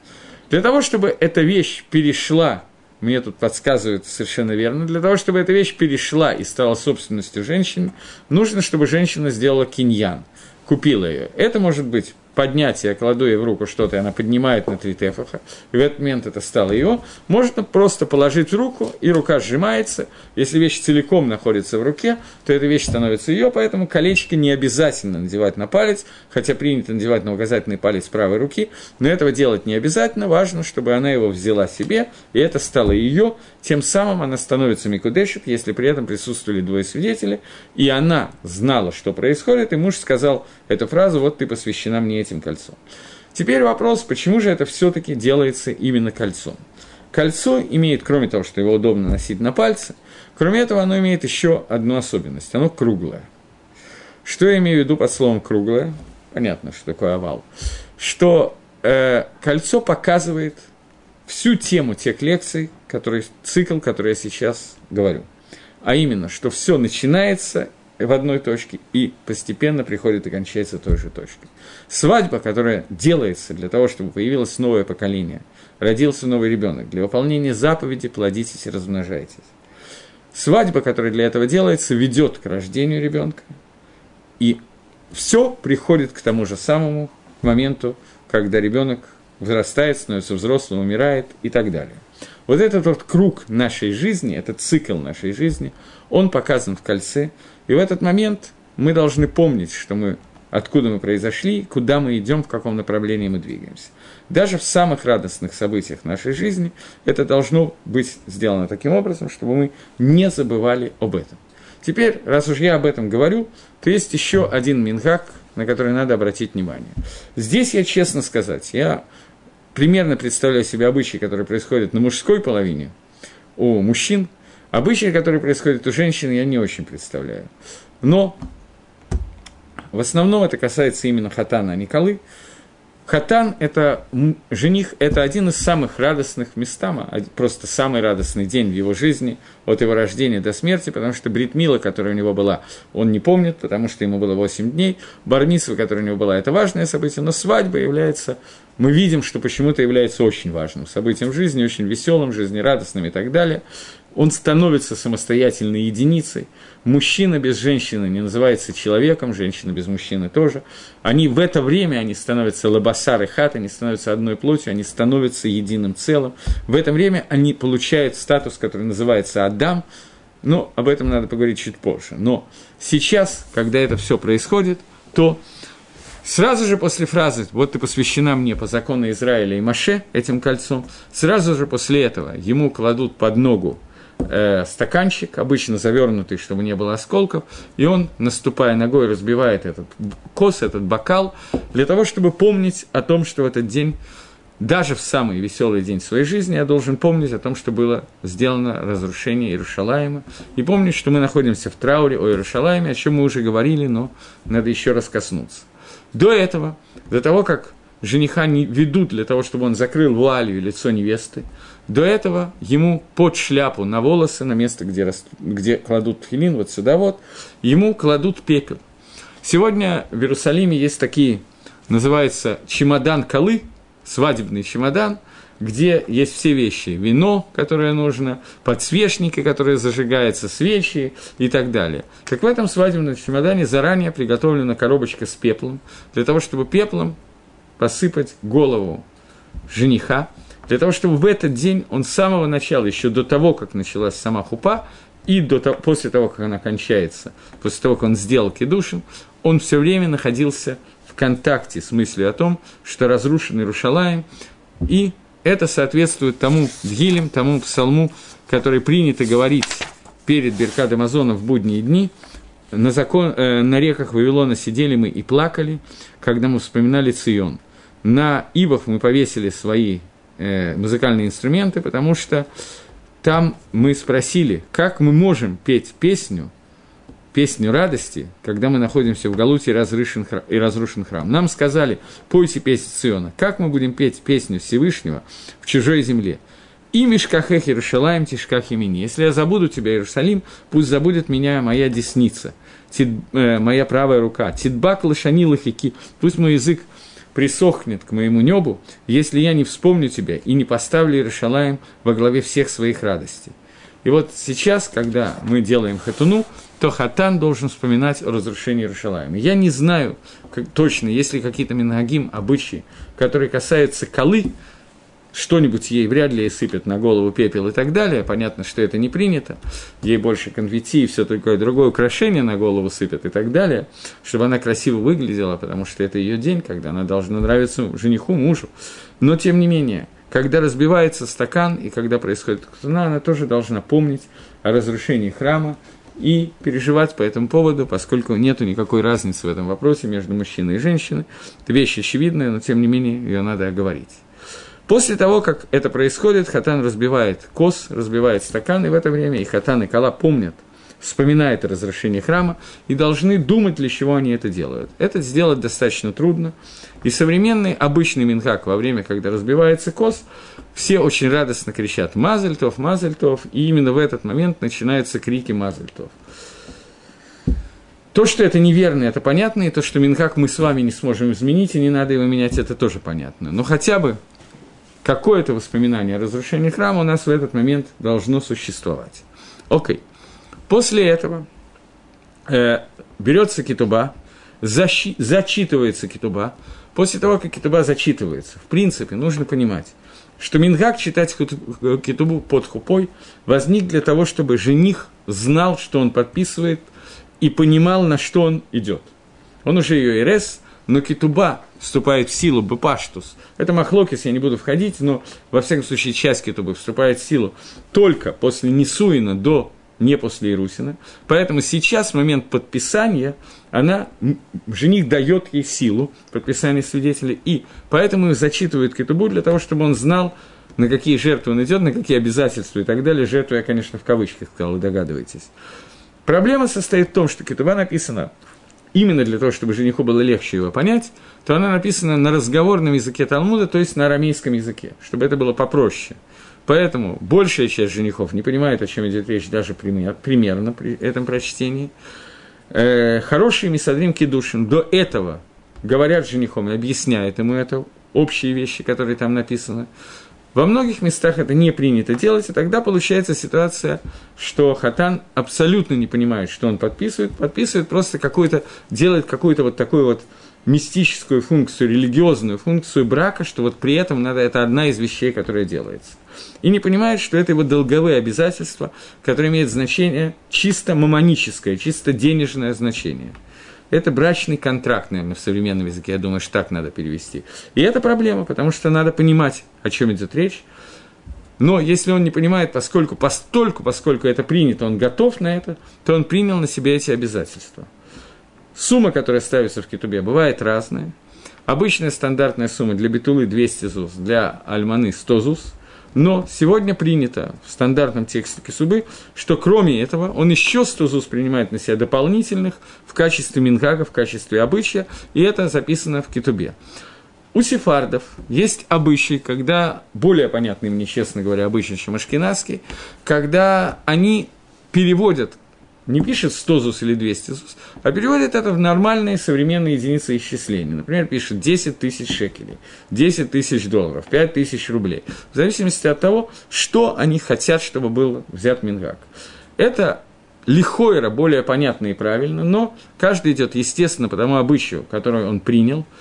Для того, чтобы эта вещь перешла мне тут подсказывают совершенно верно, для того, чтобы эта вещь перешла и стала собственностью женщины, нужно, чтобы женщина сделала киньян, купила ее. Это может быть поднять, я кладу ей в руку что-то, и она поднимает на три тефаха, и в этот момент это стало ее, можно просто положить в руку, и рука сжимается. Если вещь целиком находится в руке, то эта вещь становится ее, поэтому колечко не обязательно надевать на палец, хотя принято надевать на указательный палец правой руки, но этого делать не обязательно, важно, чтобы она его взяла себе, и это стало ее, тем самым она становится Микудешит, если при этом присутствовали двое свидетелей, и она знала, что происходит, и муж сказал эту фразу, вот ты посвящена мне этим кольцом. Теперь вопрос, почему же это все-таки делается именно кольцом? Кольцо имеет, кроме того, что его удобно носить на пальце, кроме этого оно имеет еще одну особенность, оно круглое. Что я имею в виду под словом круглое? Понятно, что такое овал. Что э, кольцо показывает всю тему тех лекций, который, цикл, который я сейчас говорю. А именно, что все начинается в одной точке и постепенно приходит и кончается той же точкой. Свадьба, которая делается для того, чтобы появилось новое поколение, родился новый ребенок, для выполнения заповеди плодитесь и размножайтесь. Свадьба, которая для этого делается, ведет к рождению ребенка, и все приходит к тому же самому к моменту, когда ребенок вырастает, становится взрослым, умирает и так далее. Вот этот вот круг нашей жизни, этот цикл нашей жизни, он показан в кольце, и в этот момент мы должны помнить, что мы, откуда мы произошли, куда мы идем, в каком направлении мы двигаемся. Даже в самых радостных событиях нашей жизни это должно быть сделано таким образом, чтобы мы не забывали об этом. Теперь, раз уж я об этом говорю, то есть еще один мингак, на который надо обратить внимание. Здесь я, честно сказать, я примерно представляю себе обычаи, которые происходят на мужской половине у мужчин, обычаи, которые происходят у женщин, я не очень представляю. Но в основном это касается именно хатана, а не колы. Хатан – это жених, это один из самых радостных местам, просто самый радостный день в его жизни, от его рождения до смерти, потому что Бритмила, которая у него была, он не помнит, потому что ему было 8 дней, Бармисва, которая у него была, это важное событие, но свадьба является, мы видим, что почему-то является очень важным событием в жизни, очень веселым, жизнерадостным и так далее он становится самостоятельной единицей. Мужчина без женщины не называется человеком, женщина без мужчины тоже. Они в это время, они становятся лабасар и хат, они становятся одной плотью, они становятся единым целым. В это время они получают статус, который называется Адам, но об этом надо поговорить чуть позже. Но сейчас, когда это все происходит, то Сразу же после фразы «Вот ты посвящена мне по закону Израиля и Маше» этим кольцом, сразу же после этого ему кладут под ногу э, стаканчик, обычно завернутый, чтобы не было осколков, и он, наступая ногой, разбивает этот кос, этот бокал, для того, чтобы помнить о том, что в этот день, даже в самый веселый день своей жизни, я должен помнить о том, что было сделано разрушение Иерушалаема, и помнить, что мы находимся в трауре о Иерушалаеме, о чем мы уже говорили, но надо еще раз коснуться. До этого, до того, как жениха не ведут для того, чтобы он закрыл вуалью лицо невесты. До этого ему под шляпу на волосы, на место, где, раст... где кладут тхилин, вот сюда вот, ему кладут пепел. Сегодня в Иерусалиме есть такие, называется чемодан колы, свадебный чемодан, где есть все вещи, вино, которое нужно, подсвечники, которые зажигаются, свечи и так далее. Так в этом свадебном чемодане заранее приготовлена коробочка с пеплом, для того, чтобы пеплом посыпать голову жениха, для того, чтобы в этот день он с самого начала, еще до того, как началась сама хупа, и до того, после того, как она кончается, после того, как он сделал кедушин, он все время находился в контакте с мыслью о том, что разрушен Иерушалаем, и это соответствует тому дгилем, тому псалму, который принято говорить перед Беркад Амазона в будние дни. На, закон, э, на реках Вавилона сидели мы и плакали, когда мы вспоминали Цион. На ивах мы повесили свои э, музыкальные инструменты, потому что там мы спросили, как мы можем петь песню, песню радости, когда мы находимся в Галуте и разрушен, храм, и разрушен храм. Нам сказали, пойте песню Циона. Как мы будем петь песню Всевышнего в чужой земле? И Мишкахех Иерушалаем Тишках имени. Если я забуду тебя, Иерусалим, пусть забудет меня моя десница, тид, э, моя правая рука. Тидбак лошанила хики. Пусть мой язык присохнет к моему небу, если я не вспомню тебя и не поставлю Иерушалаем во главе всех своих радостей. И вот сейчас, когда мы делаем хатуну, то хатан должен вспоминать о разрушении Иерушалаема. Я не знаю как, точно, есть ли какие-то минагим, обычаи, которые касаются колы, что-нибудь ей вряд ли сыпят на голову пепел и так далее. Понятно, что это не принято. Ей больше конфетти и все такое другое украшение на голову сыпят и так далее, чтобы она красиво выглядела, потому что это ее день, когда она должна нравиться жениху, мужу. Но, тем не менее, когда разбивается стакан и когда происходит кутуна, она тоже должна помнить о разрушении храма и переживать по этому поводу, поскольку нет никакой разницы в этом вопросе между мужчиной и женщиной. Это вещь очевидная, но тем не менее ее надо оговорить. После того, как это происходит, Хатан разбивает кос, разбивает стакан, и в это время и Хатан, и Кала помнят, вспоминают о разрушении храма и должны думать, для чего они это делают. Это сделать достаточно трудно. И современный обычный минхак во время, когда разбивается кос, все очень радостно кричат «Мазальтов, Мазальтов», и именно в этот момент начинаются крики «Мазальтов». То, что это неверно, это понятно, и то, что Минхак мы с вами не сможем изменить, и не надо его менять, это тоже понятно. Но хотя бы какое-то воспоминание о разрушении храма у нас в этот момент должно существовать. Окей. После этого э, берется китуба, защи, зачитывается китуба. После того, как китуба зачитывается, в принципе, нужно понимать, что Мингак читать китубу под хупой возник для того, чтобы жених знал, что он подписывает, и понимал, на что он идет. Он уже ее ирес, но китуба вступает в силу бепаштус. Это махлокис, я не буду входить, но во всяком случае часть китубы вступает в силу только после Несуина до не после Ирусина. Поэтому сейчас, в момент подписания, она, жених дает ей силу, подписания свидетеля, и поэтому зачитывает Кетубу для того, чтобы он знал, на какие жертвы он идет, на какие обязательства и так далее. Жертву я, конечно, в кавычках сказал, вы догадываетесь. Проблема состоит в том, что Кетуба написана именно для того, чтобы жениху было легче его понять, то она написана на разговорном языке Талмуда, то есть на арамейском языке, чтобы это было попроще. Поэтому большая часть женихов не понимает, о чем идет речь, даже примерно при этом прочтении. Э, хороший Мисадрим Кедушин до этого говорят женихом и объясняют ему это, общие вещи, которые там написаны. Во многих местах это не принято делать, и тогда получается ситуация, что хатан абсолютно не понимает, что он подписывает, подписывает просто какую-то, делает какую-то вот такую вот мистическую функцию, религиозную функцию брака, что вот при этом надо, это одна из вещей, которая делается. И не понимает, что это его долговые обязательства, которые имеют значение чисто мамоническое, чисто денежное значение – это брачный контракт, наверное, в современном языке, я думаю, что так надо перевести. И это проблема, потому что надо понимать, о чем идет речь. Но если он не понимает, поскольку, постольку, поскольку это принято, он готов на это, то он принял на себя эти обязательства. Сумма, которая ставится в китубе, бывает разная. Обычная стандартная сумма для битулы 200 ЗУС, для альманы 100 ЗУС – но сегодня принято в стандартном тексте Кисубы, что кроме этого он еще стузус принимает на себя дополнительных в качестве мингага, в качестве обычая, и это записано в Китубе. У сефардов есть обычай, когда, более понятный мне, честно говоря, обычай, чем ашкенадский, когда они переводят не пишет 100 ЗУС или 200 ЗУС, а переводит это в нормальные современные единицы исчисления. Например, пишет 10 тысяч шекелей, 10 тысяч долларов, 5 тысяч рублей. В зависимости от того, что они хотят, чтобы был взят Мингак. Это лихойра более понятно и правильно, но каждый идет, естественно, по тому обычаю, который он принял –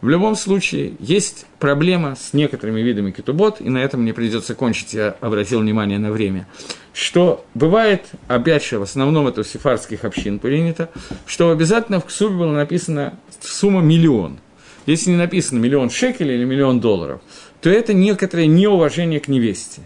в любом случае, есть проблема с некоторыми видами кетубот, и на этом мне придется кончить, я обратил внимание на время, что бывает, опять же, в основном это у сефарских общин принято, что обязательно в Ксубе было написано сумма миллион. если не написано миллион шекелей или миллион долларов, то это некоторое неуважение к невесте.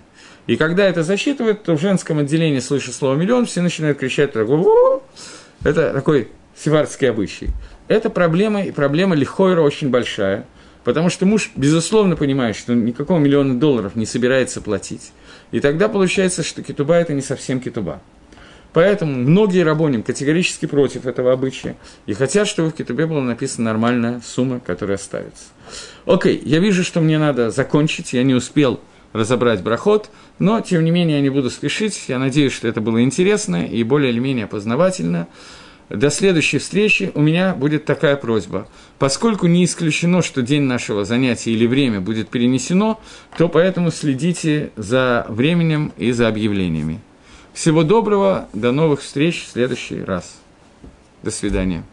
И когда это засчитывают, то в женском отделении, слыша слово «миллион», все начинают кричать Это такой севардский обычай. Это проблема, и проблема Лихойра очень большая, потому что муж, безусловно, понимает, что никакого миллиона долларов не собирается платить. И тогда получается, что китуба – это не совсем китуба. Поэтому многие рабоним категорически против этого обычая и хотят, чтобы в китубе была написана нормальная сумма, которая ставится. Окей, я вижу, что мне надо закончить, я не успел разобрать брахот, но, тем не менее, я не буду спешить. Я надеюсь, что это было интересно и более или менее познавательно. До следующей встречи у меня будет такая просьба. Поскольку не исключено, что день нашего занятия или время будет перенесено, то поэтому следите за временем и за объявлениями. Всего доброго, до новых встреч в следующий раз. До свидания.